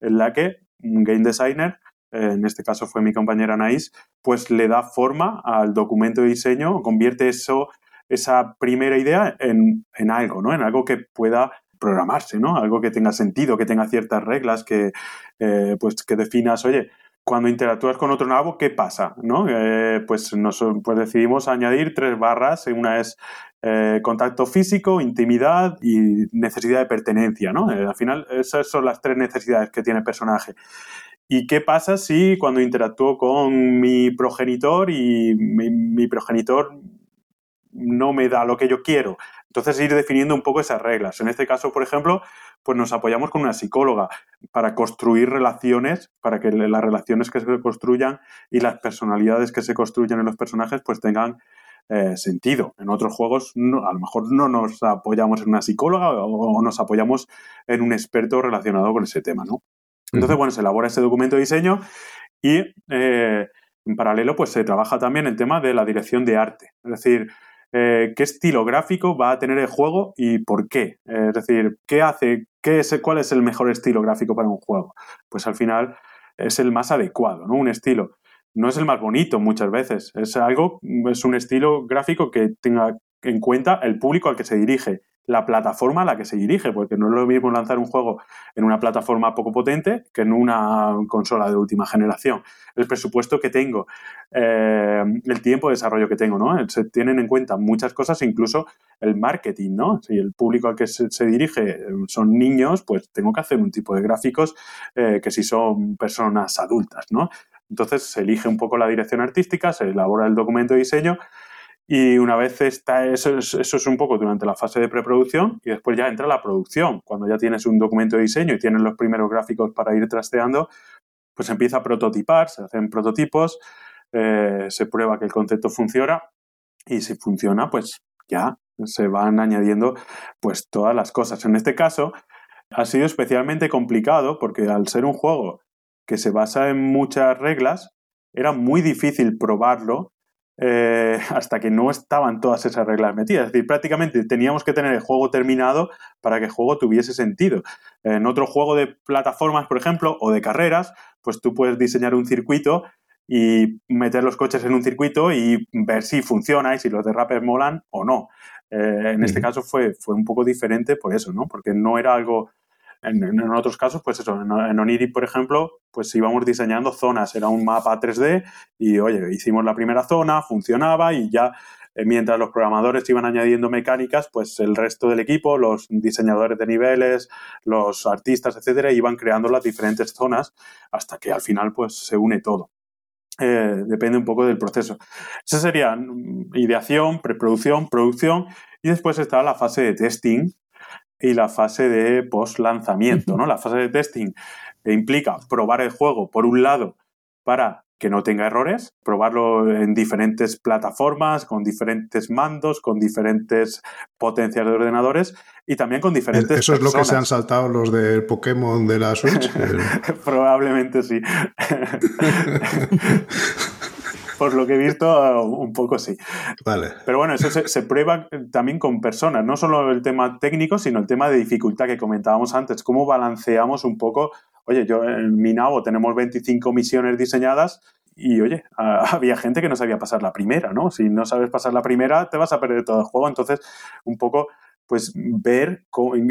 en la que un game designer, eh, en este caso fue mi compañera Anaís, pues le da forma al documento de diseño, convierte eso, esa primera idea en, algo, ¿no? En algo que pueda programarse, ¿no? Algo que tenga sentido, que tenga ciertas reglas, que, eh, pues que definas, oye, cuando interactúas con otro nabo, ¿qué pasa? ¿no? Eh, pues, nos, pues decidimos añadir tres barras. Una es eh, contacto físico, intimidad y necesidad de pertenencia. ¿no? Eh, al final, esas son las tres necesidades que tiene el personaje. ¿Y qué pasa si cuando interactúo con mi progenitor y mi progenitor no me da lo que yo quiero? Entonces, ir definiendo un poco esas reglas. En este caso, por ejemplo, pues nos apoyamos con una psicóloga para construir relaciones, para que las relaciones que se construyan y las personalidades que se construyan en los personajes pues tengan eh, sentido. En otros juegos a lo mejor no nos apoyamos en una psicóloga o, nos apoyamos en un experto relacionado con ese tema, ¿no? Entonces, bueno, se elabora ese documento de diseño y eh, en paralelo pues se trabaja también el tema de la dirección de arte. Es decir, eh, qué estilo gráfico va a tener el juego y por qué. Eh, es decir, ¿qué hace, qué es, cuál es el mejor estilo gráfico para un juego? Pues al final es el más adecuado, ¿no? Un estilo. No es el más bonito muchas veces, es algo, es un estilo gráfico que tenga en cuenta el público al que se dirige la plataforma a la que se dirige, porque no es lo mismo lanzar un juego en una plataforma poco potente que en una consola de última generación. El presupuesto que tengo, eh, el tiempo de desarrollo que tengo, ¿no? Se tienen en cuenta muchas cosas, incluso el marketing, ¿no? Si el público al que se, dirige eh, son niños, pues tengo que hacer un tipo de gráficos eh, que si son personas adultas, ¿no? Entonces se elige un poco la dirección artística, se elabora el documento de diseño y una vez está, eso es, eso es un poco durante la fase de preproducción y después ya entra la producción. Cuando ya tienes un documento de diseño y tienes los primeros gráficos para ir trasteando, pues empieza a prototipar, se hacen prototipos, eh, se prueba que el concepto funciona y si funciona, pues ya se van añadiendo pues todas las cosas. En este caso ha sido especialmente complicado porque al ser un juego que se basa en muchas reglas, era muy difícil probarlo eh, <laughs> hasta que no estaban todas esas reglas metidas. Es decir, prácticamente teníamos que tener el juego terminado para que el juego tuviese sentido. En otro juego de plataformas, por ejemplo, o de carreras, pues tú puedes diseñar un circuito y meter los coches en un circuito y ver si funciona y si los derrapes molan o no. Eh, en este caso fue, fue un poco diferente por eso, ¿no? Porque no era algo en, otros casos, pues eso, en, Oniri, por ejemplo, pues íbamos diseñando zonas, era un mapa 3D y, oye, hicimos la primera zona, funcionaba y ya eh, mientras los programadores iban añadiendo mecánicas, pues el resto del equipo, los diseñadores de niveles, los artistas, etcétera, iban creando las diferentes zonas hasta que al final, pues se une todo. Eh, depende un poco del proceso. Esa sería mm, ideación, preproducción, producción y después está la fase de testing, y la fase de post-lanzamiento. ¿no? La fase de testing implica probar el juego, por un lado, para que no tenga errores, probarlo en diferentes plataformas, con diferentes mandos, con diferentes potencias de ordenadores y también con diferentes. ¿Eso es lo que se han saltado los del Pokémon de la Switch? <laughs> Probablemente sí. <laughs> por lo que he visto, un poco sí. Vale. Pero bueno, eso se, prueba también con personas, no solo el tema técnico, sino el tema de dificultad que comentábamos antes. ¿Cómo balanceamos un poco? Oye, yo en mi nabo tenemos 25 misiones diseñadas y oye, había gente que no sabía pasar la primera, ¿no? Si no sabes pasar la primera, te vas a perder todo el juego. Entonces, un poco pues ver,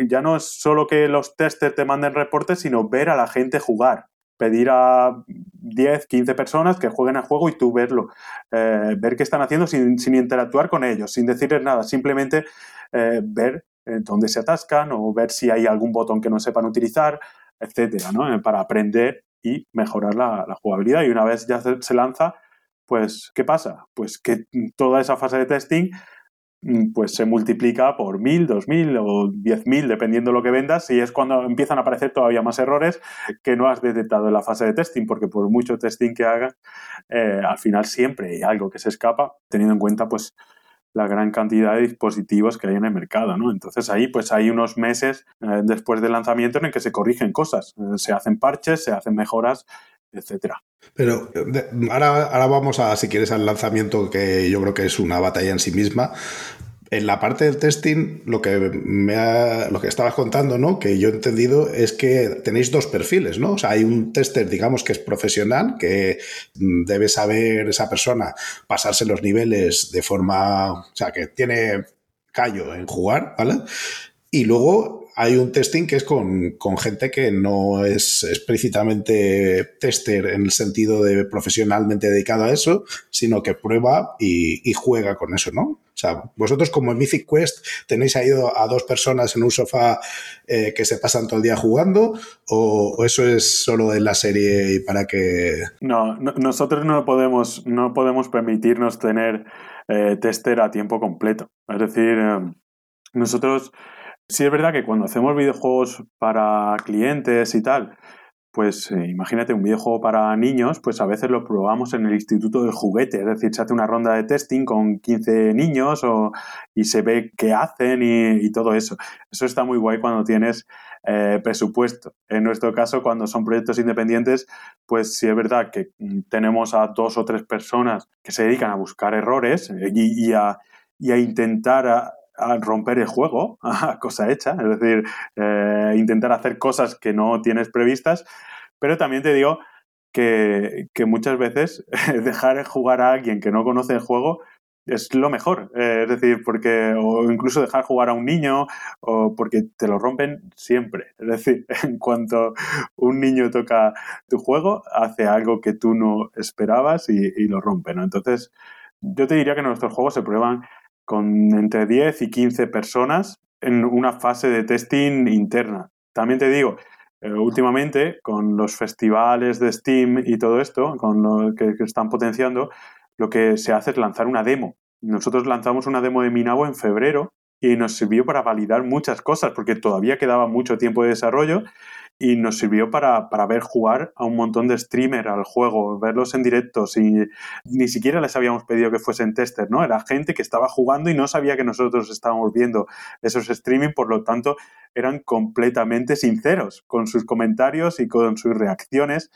ya no es solo que los testers te manden reportes, sino ver a la gente jugar pedir a 10, 15 personas que jueguen al juego y tú verlo, eh, ver qué están haciendo sin, interactuar con ellos, sin decirles nada, simplemente eh, ver eh, dónde se atascan o ver si hay algún botón que no sepan utilizar, etcétera, ¿no? para aprender y mejorar la, jugabilidad. Y una vez ya se, lanza, pues, ¿qué pasa? Pues que toda esa fase de testing pues se multiplica por mil, dos mil o diez mil, dependiendo de lo que vendas, y es cuando empiezan a aparecer todavía más errores que no has detectado en la fase de testing, porque por mucho testing que hagas, eh, al final siempre hay algo que se escapa, teniendo en cuenta pues la gran cantidad de dispositivos que hay en el mercado, ¿no? Entonces ahí pues hay unos meses eh, después del lanzamiento en el que se corrigen cosas, eh, se hacen parches, se hacen mejoras, etcétera. Pero ahora, ahora vamos a, si quieres, al lanzamiento que yo creo que es una batalla en sí misma, en la parte del testing, lo que me lo que estabas contando, ¿no? Que yo he entendido es que tenéis dos perfiles, ¿no? O sea, hay un tester, digamos, que es profesional, que mm, debe saber esa persona pasarse los niveles de forma. O sea, que tiene callo en jugar, ¿vale? Y luego hay un testing que es con, gente que no es explícitamente tester en el sentido de profesionalmente dedicado a eso, sino que prueba y, juega con eso, ¿no? O sea, vosotros como en Mythic Quest tenéis ahí a dos personas en un sofá eh, que se pasan todo el día jugando o, eso es solo en la serie y para que... No, nosotros no podemos, no podemos permitirnos tener eh, tester a tiempo completo. Es decir, eh, nosotros Sí es verdad que cuando hacemos videojuegos para clientes y tal, pues eh, imagínate un videojuego para niños, pues a veces lo probamos en el Instituto del Juguete, es decir, se hace una ronda de testing con 15 niños y se ve qué hacen y, todo eso. Eso está muy guay cuando tienes eh, presupuesto. En nuestro caso, cuando son proyectos independientes, pues sí es verdad que mm, tenemos a dos o tres personas que se dedican a buscar errores eh, y, a, intentar romper el juego <laughs> a cosa hecha, es decir, eh, intentar hacer cosas que no tienes previstas, pero también te digo que, muchas veces <laughs> dejar jugar a alguien que no conoce el juego es lo mejor, eh, es decir, porque, o incluso dejar jugar a un niño, o porque te lo rompen siempre, es decir, <laughs> en cuanto un niño toca tu juego, hace algo que tú no esperabas y, lo rompe. Entonces, yo te diría que nuestros juegos se prueban con entre 10 y 15 personas en una fase de testing interna. También te digo, eh, últimamente con los festivales de Steam y todo esto, con lo que, están potenciando, lo que se hace es lanzar una demo. Nosotros lanzamos una demo de Minabo en febrero y nos sirvió para validar muchas cosas porque todavía quedaba mucho tiempo de desarrollo y nos sirvió para, ver jugar a un montón de streamers al juego, verlos en directo, y ni siquiera les habíamos pedido que fuesen testers, ¿no? Era gente que estaba jugando y no sabía que nosotros estábamos viendo esos streaming, por lo tanto eran completamente sinceros con sus comentarios y con sus reacciones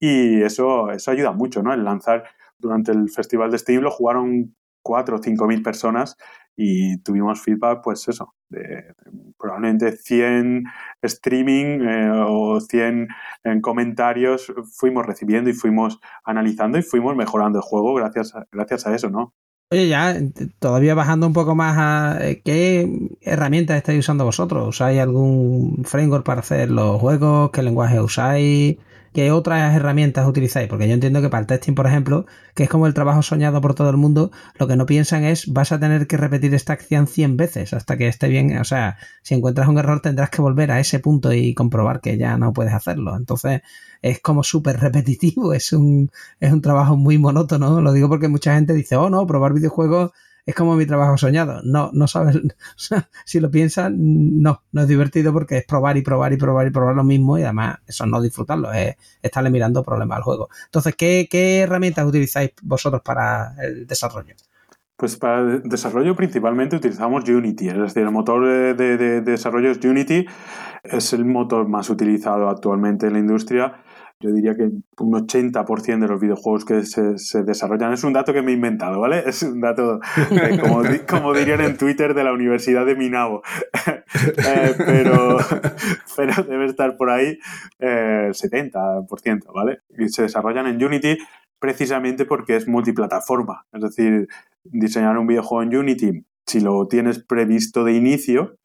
y eso, eso ayuda mucho, ¿no? El lanzar durante el festival de Steam lo jugaron cuatro o cinco mil personas y tuvimos feedback, pues eso, de, probablemente 100 streaming eh, o 100 en comentarios fuimos recibiendo y fuimos analizando y fuimos mejorando el juego gracias a, gracias a eso, ¿no? Oye, ya, todavía bajando un poco más a eh, qué herramientas estáis usando vosotros. ¿Usáis algún framework para hacer los juegos? ¿Qué lenguaje usáis? ¿Qué otras herramientas utilizáis? Porque yo entiendo que para el testing, por ejemplo, que es como el trabajo soñado por todo el mundo, lo que no piensan es vas a tener que repetir esta acción 100 veces hasta que esté bien. O sea, si encuentras un error tendrás que volver a ese punto y comprobar que ya no puedes hacerlo. Entonces es como súper repetitivo, es un, es un trabajo muy monótono. Lo digo porque mucha gente dice, oh no, probar videojuegos es como mi trabajo soñado. No, no sabes, <laughs> si lo piensas, no, no es divertido porque es probar y probar y probar y probar lo mismo y además eso no disfrutarlo, es estarle mirando problemas al juego. Entonces, ¿qué, herramientas utilizáis vosotros para el desarrollo? Pues para el desarrollo principalmente utilizamos Unity, es decir, el motor de, de desarrollo es Unity, es el motor más utilizado actualmente en la industria yo diría que un 80% de los videojuegos que se, desarrollan, es un dato que me he inventado, ¿vale? <laughs> Es un dato, como, dirían en Twitter, de la Universidad de Minabo. <laughs> Eh, pero, <laughs> pero debe estar por ahí eh, el 70%, ¿vale? Y se desarrollan en Unity precisamente porque es multiplataforma. Es decir, diseñar un videojuego en Unity, si lo tienes previsto de inicio,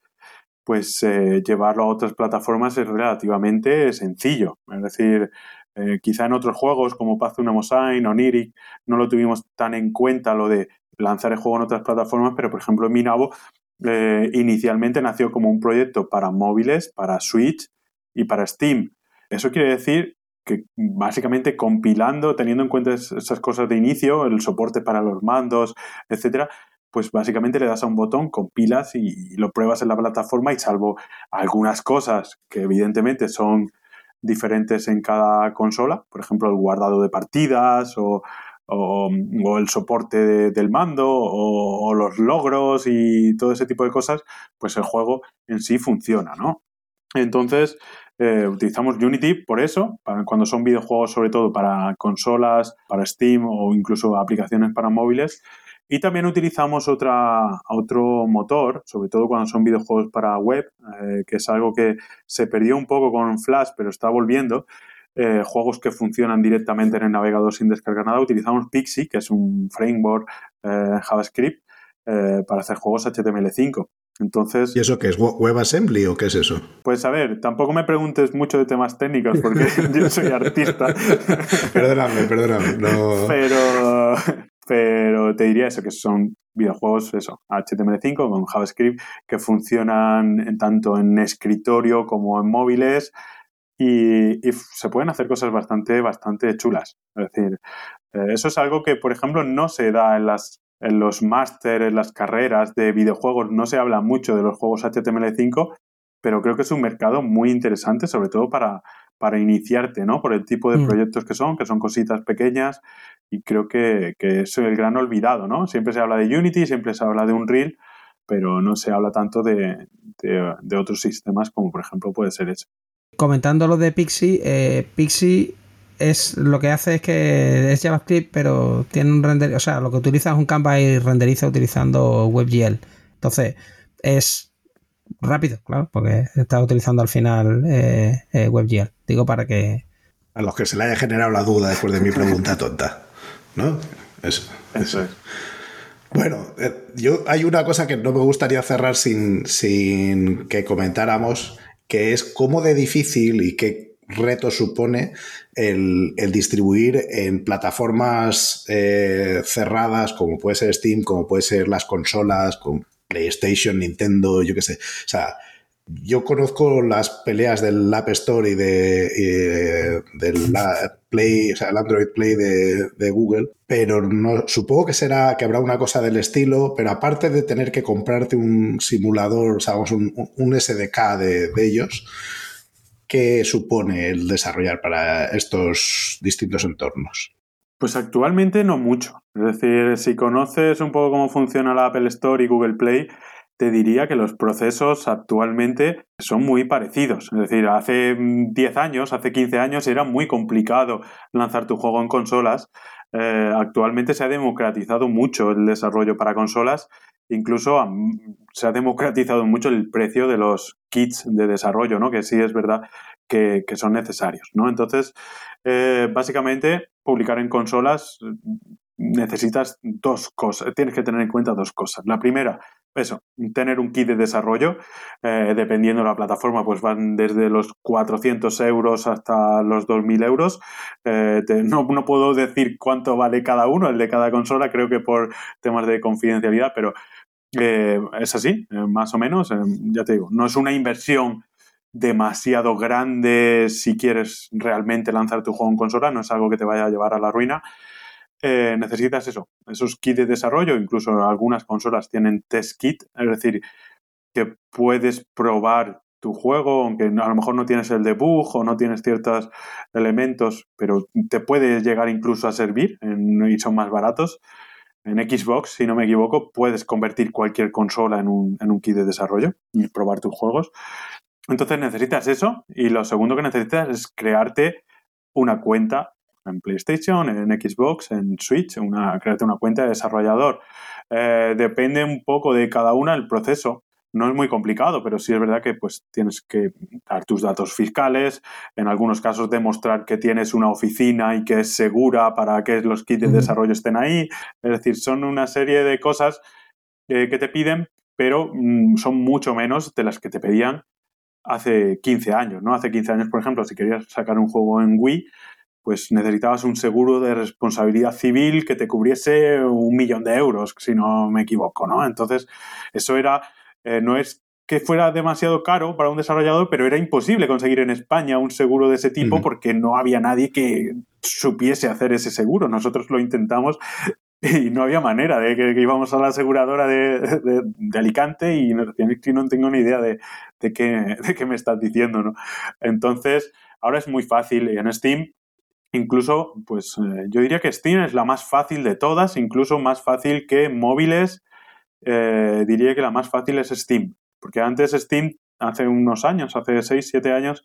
pues eh, llevarlo a otras plataformas es relativamente sencillo. Es decir, eh, quizá en otros juegos como Path of Mosain o Niric no lo tuvimos tan en cuenta lo de lanzar el juego en otras plataformas, pero por ejemplo Minabo eh, inicialmente nació como un proyecto para móviles, para Switch y para Steam. Eso quiere decir que básicamente compilando, teniendo en cuenta esas cosas de inicio, el soporte para los mandos, etcétera, pues básicamente le das a un botón, compilas y, lo pruebas en la plataforma y salvo algunas cosas que evidentemente son diferentes en cada consola, por ejemplo el guardado de partidas o, el soporte del mando o, los logros y todo ese tipo de cosas, pues el juego en sí funciona, ¿no? Entonces, eh, utilizamos Unity por eso, cuando son videojuegos sobre todo para consolas, para Steam o incluso aplicaciones para móviles. Y también utilizamos otra, otro motor, sobre todo cuando son videojuegos para web, eh, que es algo que se perdió un poco con Flash, pero está volviendo. Eh, juegos que funcionan directamente en el navegador sin descargar nada, utilizamos Pixie, que es un framework JavaScript para hacer juegos HTML5. Entonces, ¿Y eso qué es? ¿WebAssembly o qué es eso? Pues a ver, tampoco me preguntes mucho de temas técnicos porque <laughs> yo soy artista. perdóname, perdóname. Pero, pero te diría eso, que son videojuegos, eso, HTML5 con JavaScript que funcionan tanto en escritorio como en móviles y, se pueden hacer cosas bastante, bastante chulas. Es decir, eh, eso es algo que, por ejemplo, no se da en las en los máster, en las carreras de videojuegos, no se habla mucho de los juegos HTML5, pero creo que es un mercado muy interesante, sobre todo para, para iniciarte, ¿no? Por el tipo de mm. proyectos que son, que son cositas pequeñas, y creo que, que es el gran olvidado, ¿no? Siempre se habla de Unity, siempre se habla de Unreal, pero no se habla tanto de, de, otros sistemas como por ejemplo puede ser eso. Comentando lo de Pixie, eh, Pixie es lo que hace es que es JavaScript, pero tiene un render, o sea, lo que utiliza es un Canvas y renderiza utilizando WebGL. Entonces, es rápido, claro, porque está utilizando al final eh, eh, WebGL. Digo para que. A los que se le haya generado la duda después de mi pregunta tonta. ¿No? Eso. Eso es. Bueno, eh, yo hay una cosa que no me gustaría cerrar sin, sin que comentáramos, que es cómo de difícil y qué reto supone el, distribuir en plataformas eh, cerradas como puede ser Steam, como puede ser las consolas, con PlayStation, Nintendo, yo qué sé. O sea, yo conozco las peleas del App Store y, de, del <laughs> Play, o sea, el Android Play de, Google, pero no supongo que será que habrá una cosa del estilo, pero aparte de tener que comprarte un simulador, o sea, un, un SDK de, de ellos, ¿Qué supone el desarrollar para estos distintos entornos? Pues actualmente no mucho. Es decir, si conoces un poco cómo funciona la Apple Store y Google Play, te diría que los procesos actualmente son muy parecidos. Es decir, hace 10 años, hace 15 años era muy complicado lanzar tu juego en consolas. Eh, actualmente se ha democratizado mucho el desarrollo para consolas incluso se ha democratizado mucho el precio de los kits de desarrollo, ¿no? Que sí es verdad que, son necesarios, ¿no? Entonces, eh, básicamente, publicar en consolas necesitas dos cosas, tienes que tener en cuenta dos cosas. La primera, eso, tener un kit de desarrollo, eh, dependiendo de la plataforma, pues van desde los 400 euros hasta los 2.000 euros. Eh, no, no, puedo decir cuánto vale cada uno, el de cada consola, creo que por temas de confidencialidad, pero eh, es así, eh, más o menos. Ya te digo, no es una inversión demasiado grande si quieres realmente lanzar tu juego en consola, no es algo que te vaya a llevar a la ruina. Necesitas eso, esos kits de desarrollo, incluso algunas consolas tienen test kit, es decir, que puedes probar tu juego, aunque a lo mejor no tienes el debug o no tienes ciertos elementos, pero te puede llegar incluso a servir y son más baratos. En Xbox, si no me equivoco, puedes convertir cualquier consola en un, en un kit de desarrollo y probar tus juegos. Entonces necesitas eso y lo segundo que necesitas es crearte una cuenta en PlayStation, en Xbox, en Switch, una, crearte una cuenta de desarrollador. Eh, depende un poco de cada una el proceso no es muy complicado, pero sí es verdad que pues tienes que dar tus datos fiscales, en algunos casos demostrar que tienes una oficina y que es segura para que los kits de desarrollo estén ahí. Es decir, son una serie de cosas eh, que te piden, pero mm, son mucho menos de las que te pedían hace 15 años, ¿no? Hace 15 años, por ejemplo, si querías sacar un juego en Wii, pues necesitabas un seguro de responsabilidad civil que te cubriese un millón de euros, si no me equivoco, ¿no? Entonces, eso era eh, no es que fuera demasiado caro para un desarrollador, pero era imposible conseguir en España un seguro de ese tipo porque no había nadie que supiese hacer ese seguro. Nosotros lo intentamos y no había manera de que, íbamos a la aseguradora de, Alicante y nos decían que no tengo ni idea de, qué, de qué me estás diciendo, ¿no? Entonces, ahora es muy fácil en Steam incluso, pues eh, yo diría que Steam es la más fácil de todas, incluso más fácil que móviles, eh, diría que la más fácil es Steam. Porque antes Steam, hace unos años, hace 6, 7 años,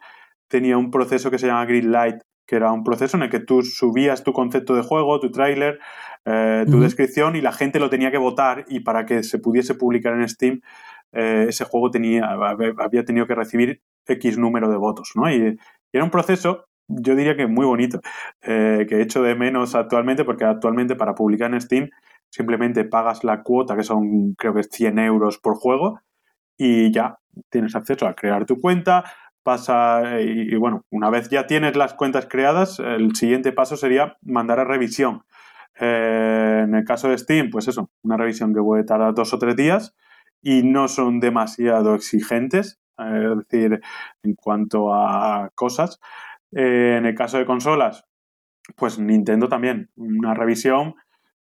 tenía un proceso que se llama Greenlight, que era un proceso en el que tú subías tu concepto de juego, tu tráiler, eh, tu descripción y la gente lo tenía que votar y para que se pudiese publicar en Steam, eh, ese juego tenía, había tenido que recibir X número de votos, ¿no? Y, era un proceso, yo diría que muy bonito, eh, que he hecho de menos actualmente, porque actualmente para publicar en Steam simplemente pagas la cuota, que son creo que es 100 euros por juego, y ya tienes acceso a crear tu cuenta, pasa y, bueno, una vez ya tienes las cuentas creadas, el siguiente paso sería mandar a revisión. Eh, en el caso de Steam, pues eso, una revisión que puede tardar dos o tres días y no son demasiado exigentes, eh, es decir, en cuanto a cosas. Eh, en el caso de consolas, pues Nintendo también, una revisión,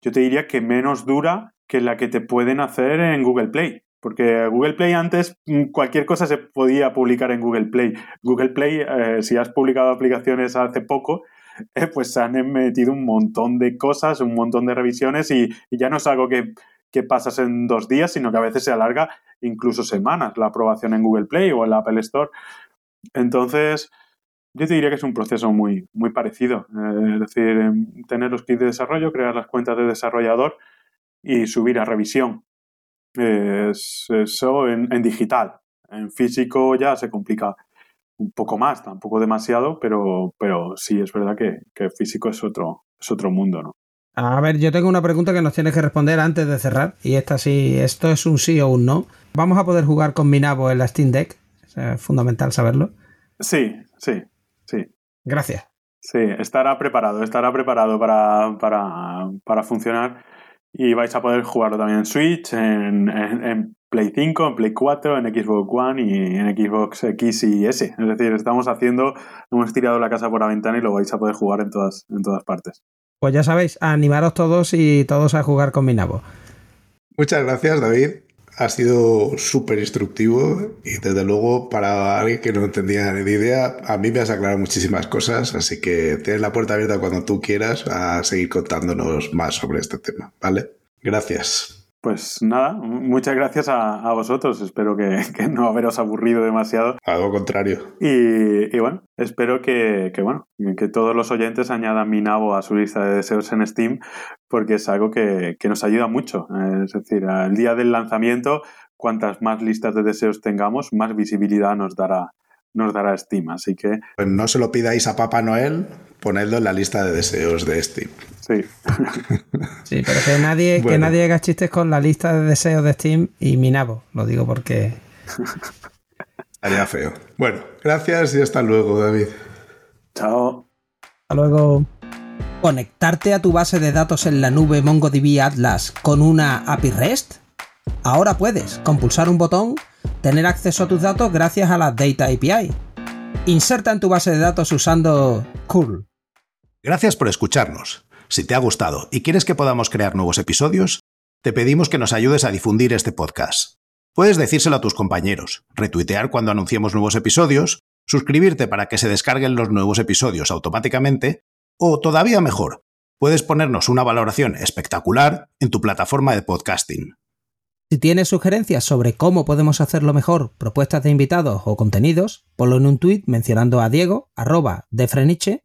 yo te diría que menos dura que la que te pueden hacer en Google Play. Porque Google Play antes mm, cualquier cosa se podía publicar en Google Play. Google Play, eh, si has publicado aplicaciones hace poco, <laughs> eh, pues se han metido un montón de cosas, un montón de revisiones y, ya no es algo que, pasas en dos días, sino que a veces se alarga incluso semanas la aprobación en Google Play o en la Apple Store. Entonces, yo te diría que es un proceso muy, muy parecido. Eh, es decir, em, tener los kits de desarrollo, crear las cuentas de desarrollador y subir a revisión es eso en, digital. En físico ya se complica un poco más, tampoco demasiado, pero, pero sí es verdad que, que físico es otro, es otro mundo, ¿no? A ver, yo tengo una pregunta que nos tienes que responder antes de cerrar. Y esta sí, esto es un sí o un no. ¿Vamos a poder jugar con Minabo en la Steam Deck? Es fundamental saberlo. Sí, sí. Gracias. Sí, estará preparado, estará preparado para, para, para funcionar y vais a poder jugarlo también en Switch, en, Play 5, en Play 4, en Xbox One y en Xbox X y S. Es decir, estamos haciendo, hemos tirado la casa por la ventana y lo vais a poder jugar en todas, en todas partes. Pues ya sabéis, animaros todos y todos a jugar con Minabo. Muchas gracias, David ha sido súper instructivo y desde luego para alguien que no entendía ni idea, a mí me has aclarado muchísimas cosas, así que tienes la puerta abierta cuando tú quieras a seguir contándonos más sobre este tema, ¿vale? Gracias. Pues nada, muchas gracias a, vosotros. Espero <laughs> que, no haberos aburrido demasiado. Algo contrario. Y, bueno, espero que, bueno, que todos los oyentes añadan mi nabo a su lista de deseos en Steam, porque es algo que, nos ayuda mucho. Es decir, al día del lanzamiento, cuantas más listas de deseos tengamos, más visibilidad nos dará nos dará Steam. Así que. Pues no se lo pidáis a Papá Noel, ponedlo en la lista de deseos de Steam. Sí. <laughs> sí, pero que nadie, que nadie haga chistes con la lista de deseos de Steam y Minabo. Lo digo porque. <laughs> Haría feo. Bueno, gracias y hasta luego, David. Chao. Hasta luego. ¿Conectarte a tu base de datos en la nube MongoDB Atlas con una API REST? Ahora puedes, con pulsar un botón, tener acceso a tus datos gracias a la Data API. Inserta en tu base de datos usando curl. Gracias por escucharnos. Si te ha gustado y quieres que podamos crear nuevos episodios, te pedimos que nos ayudes a difundir este podcast. Puedes decírselo a tus compañeros, retuitear cuando anunciemos nuevos episodios, suscribirte para que se descarguen los nuevos episodios automáticamente, o todavía mejor, puedes ponernos una valoración espectacular en tu plataforma de podcasting. Si tienes sugerencias sobre cómo podemos hacerlo mejor, propuestas de invitados o contenidos, ponlo en un tuit mencionando a Diego, arroba de Freniche,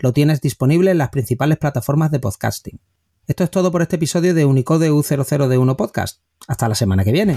Lo tienes disponible en las principales plataformas de podcasting. Esto es todo por este episodio de Unicode U00D1 Podcast. Hasta la semana que viene.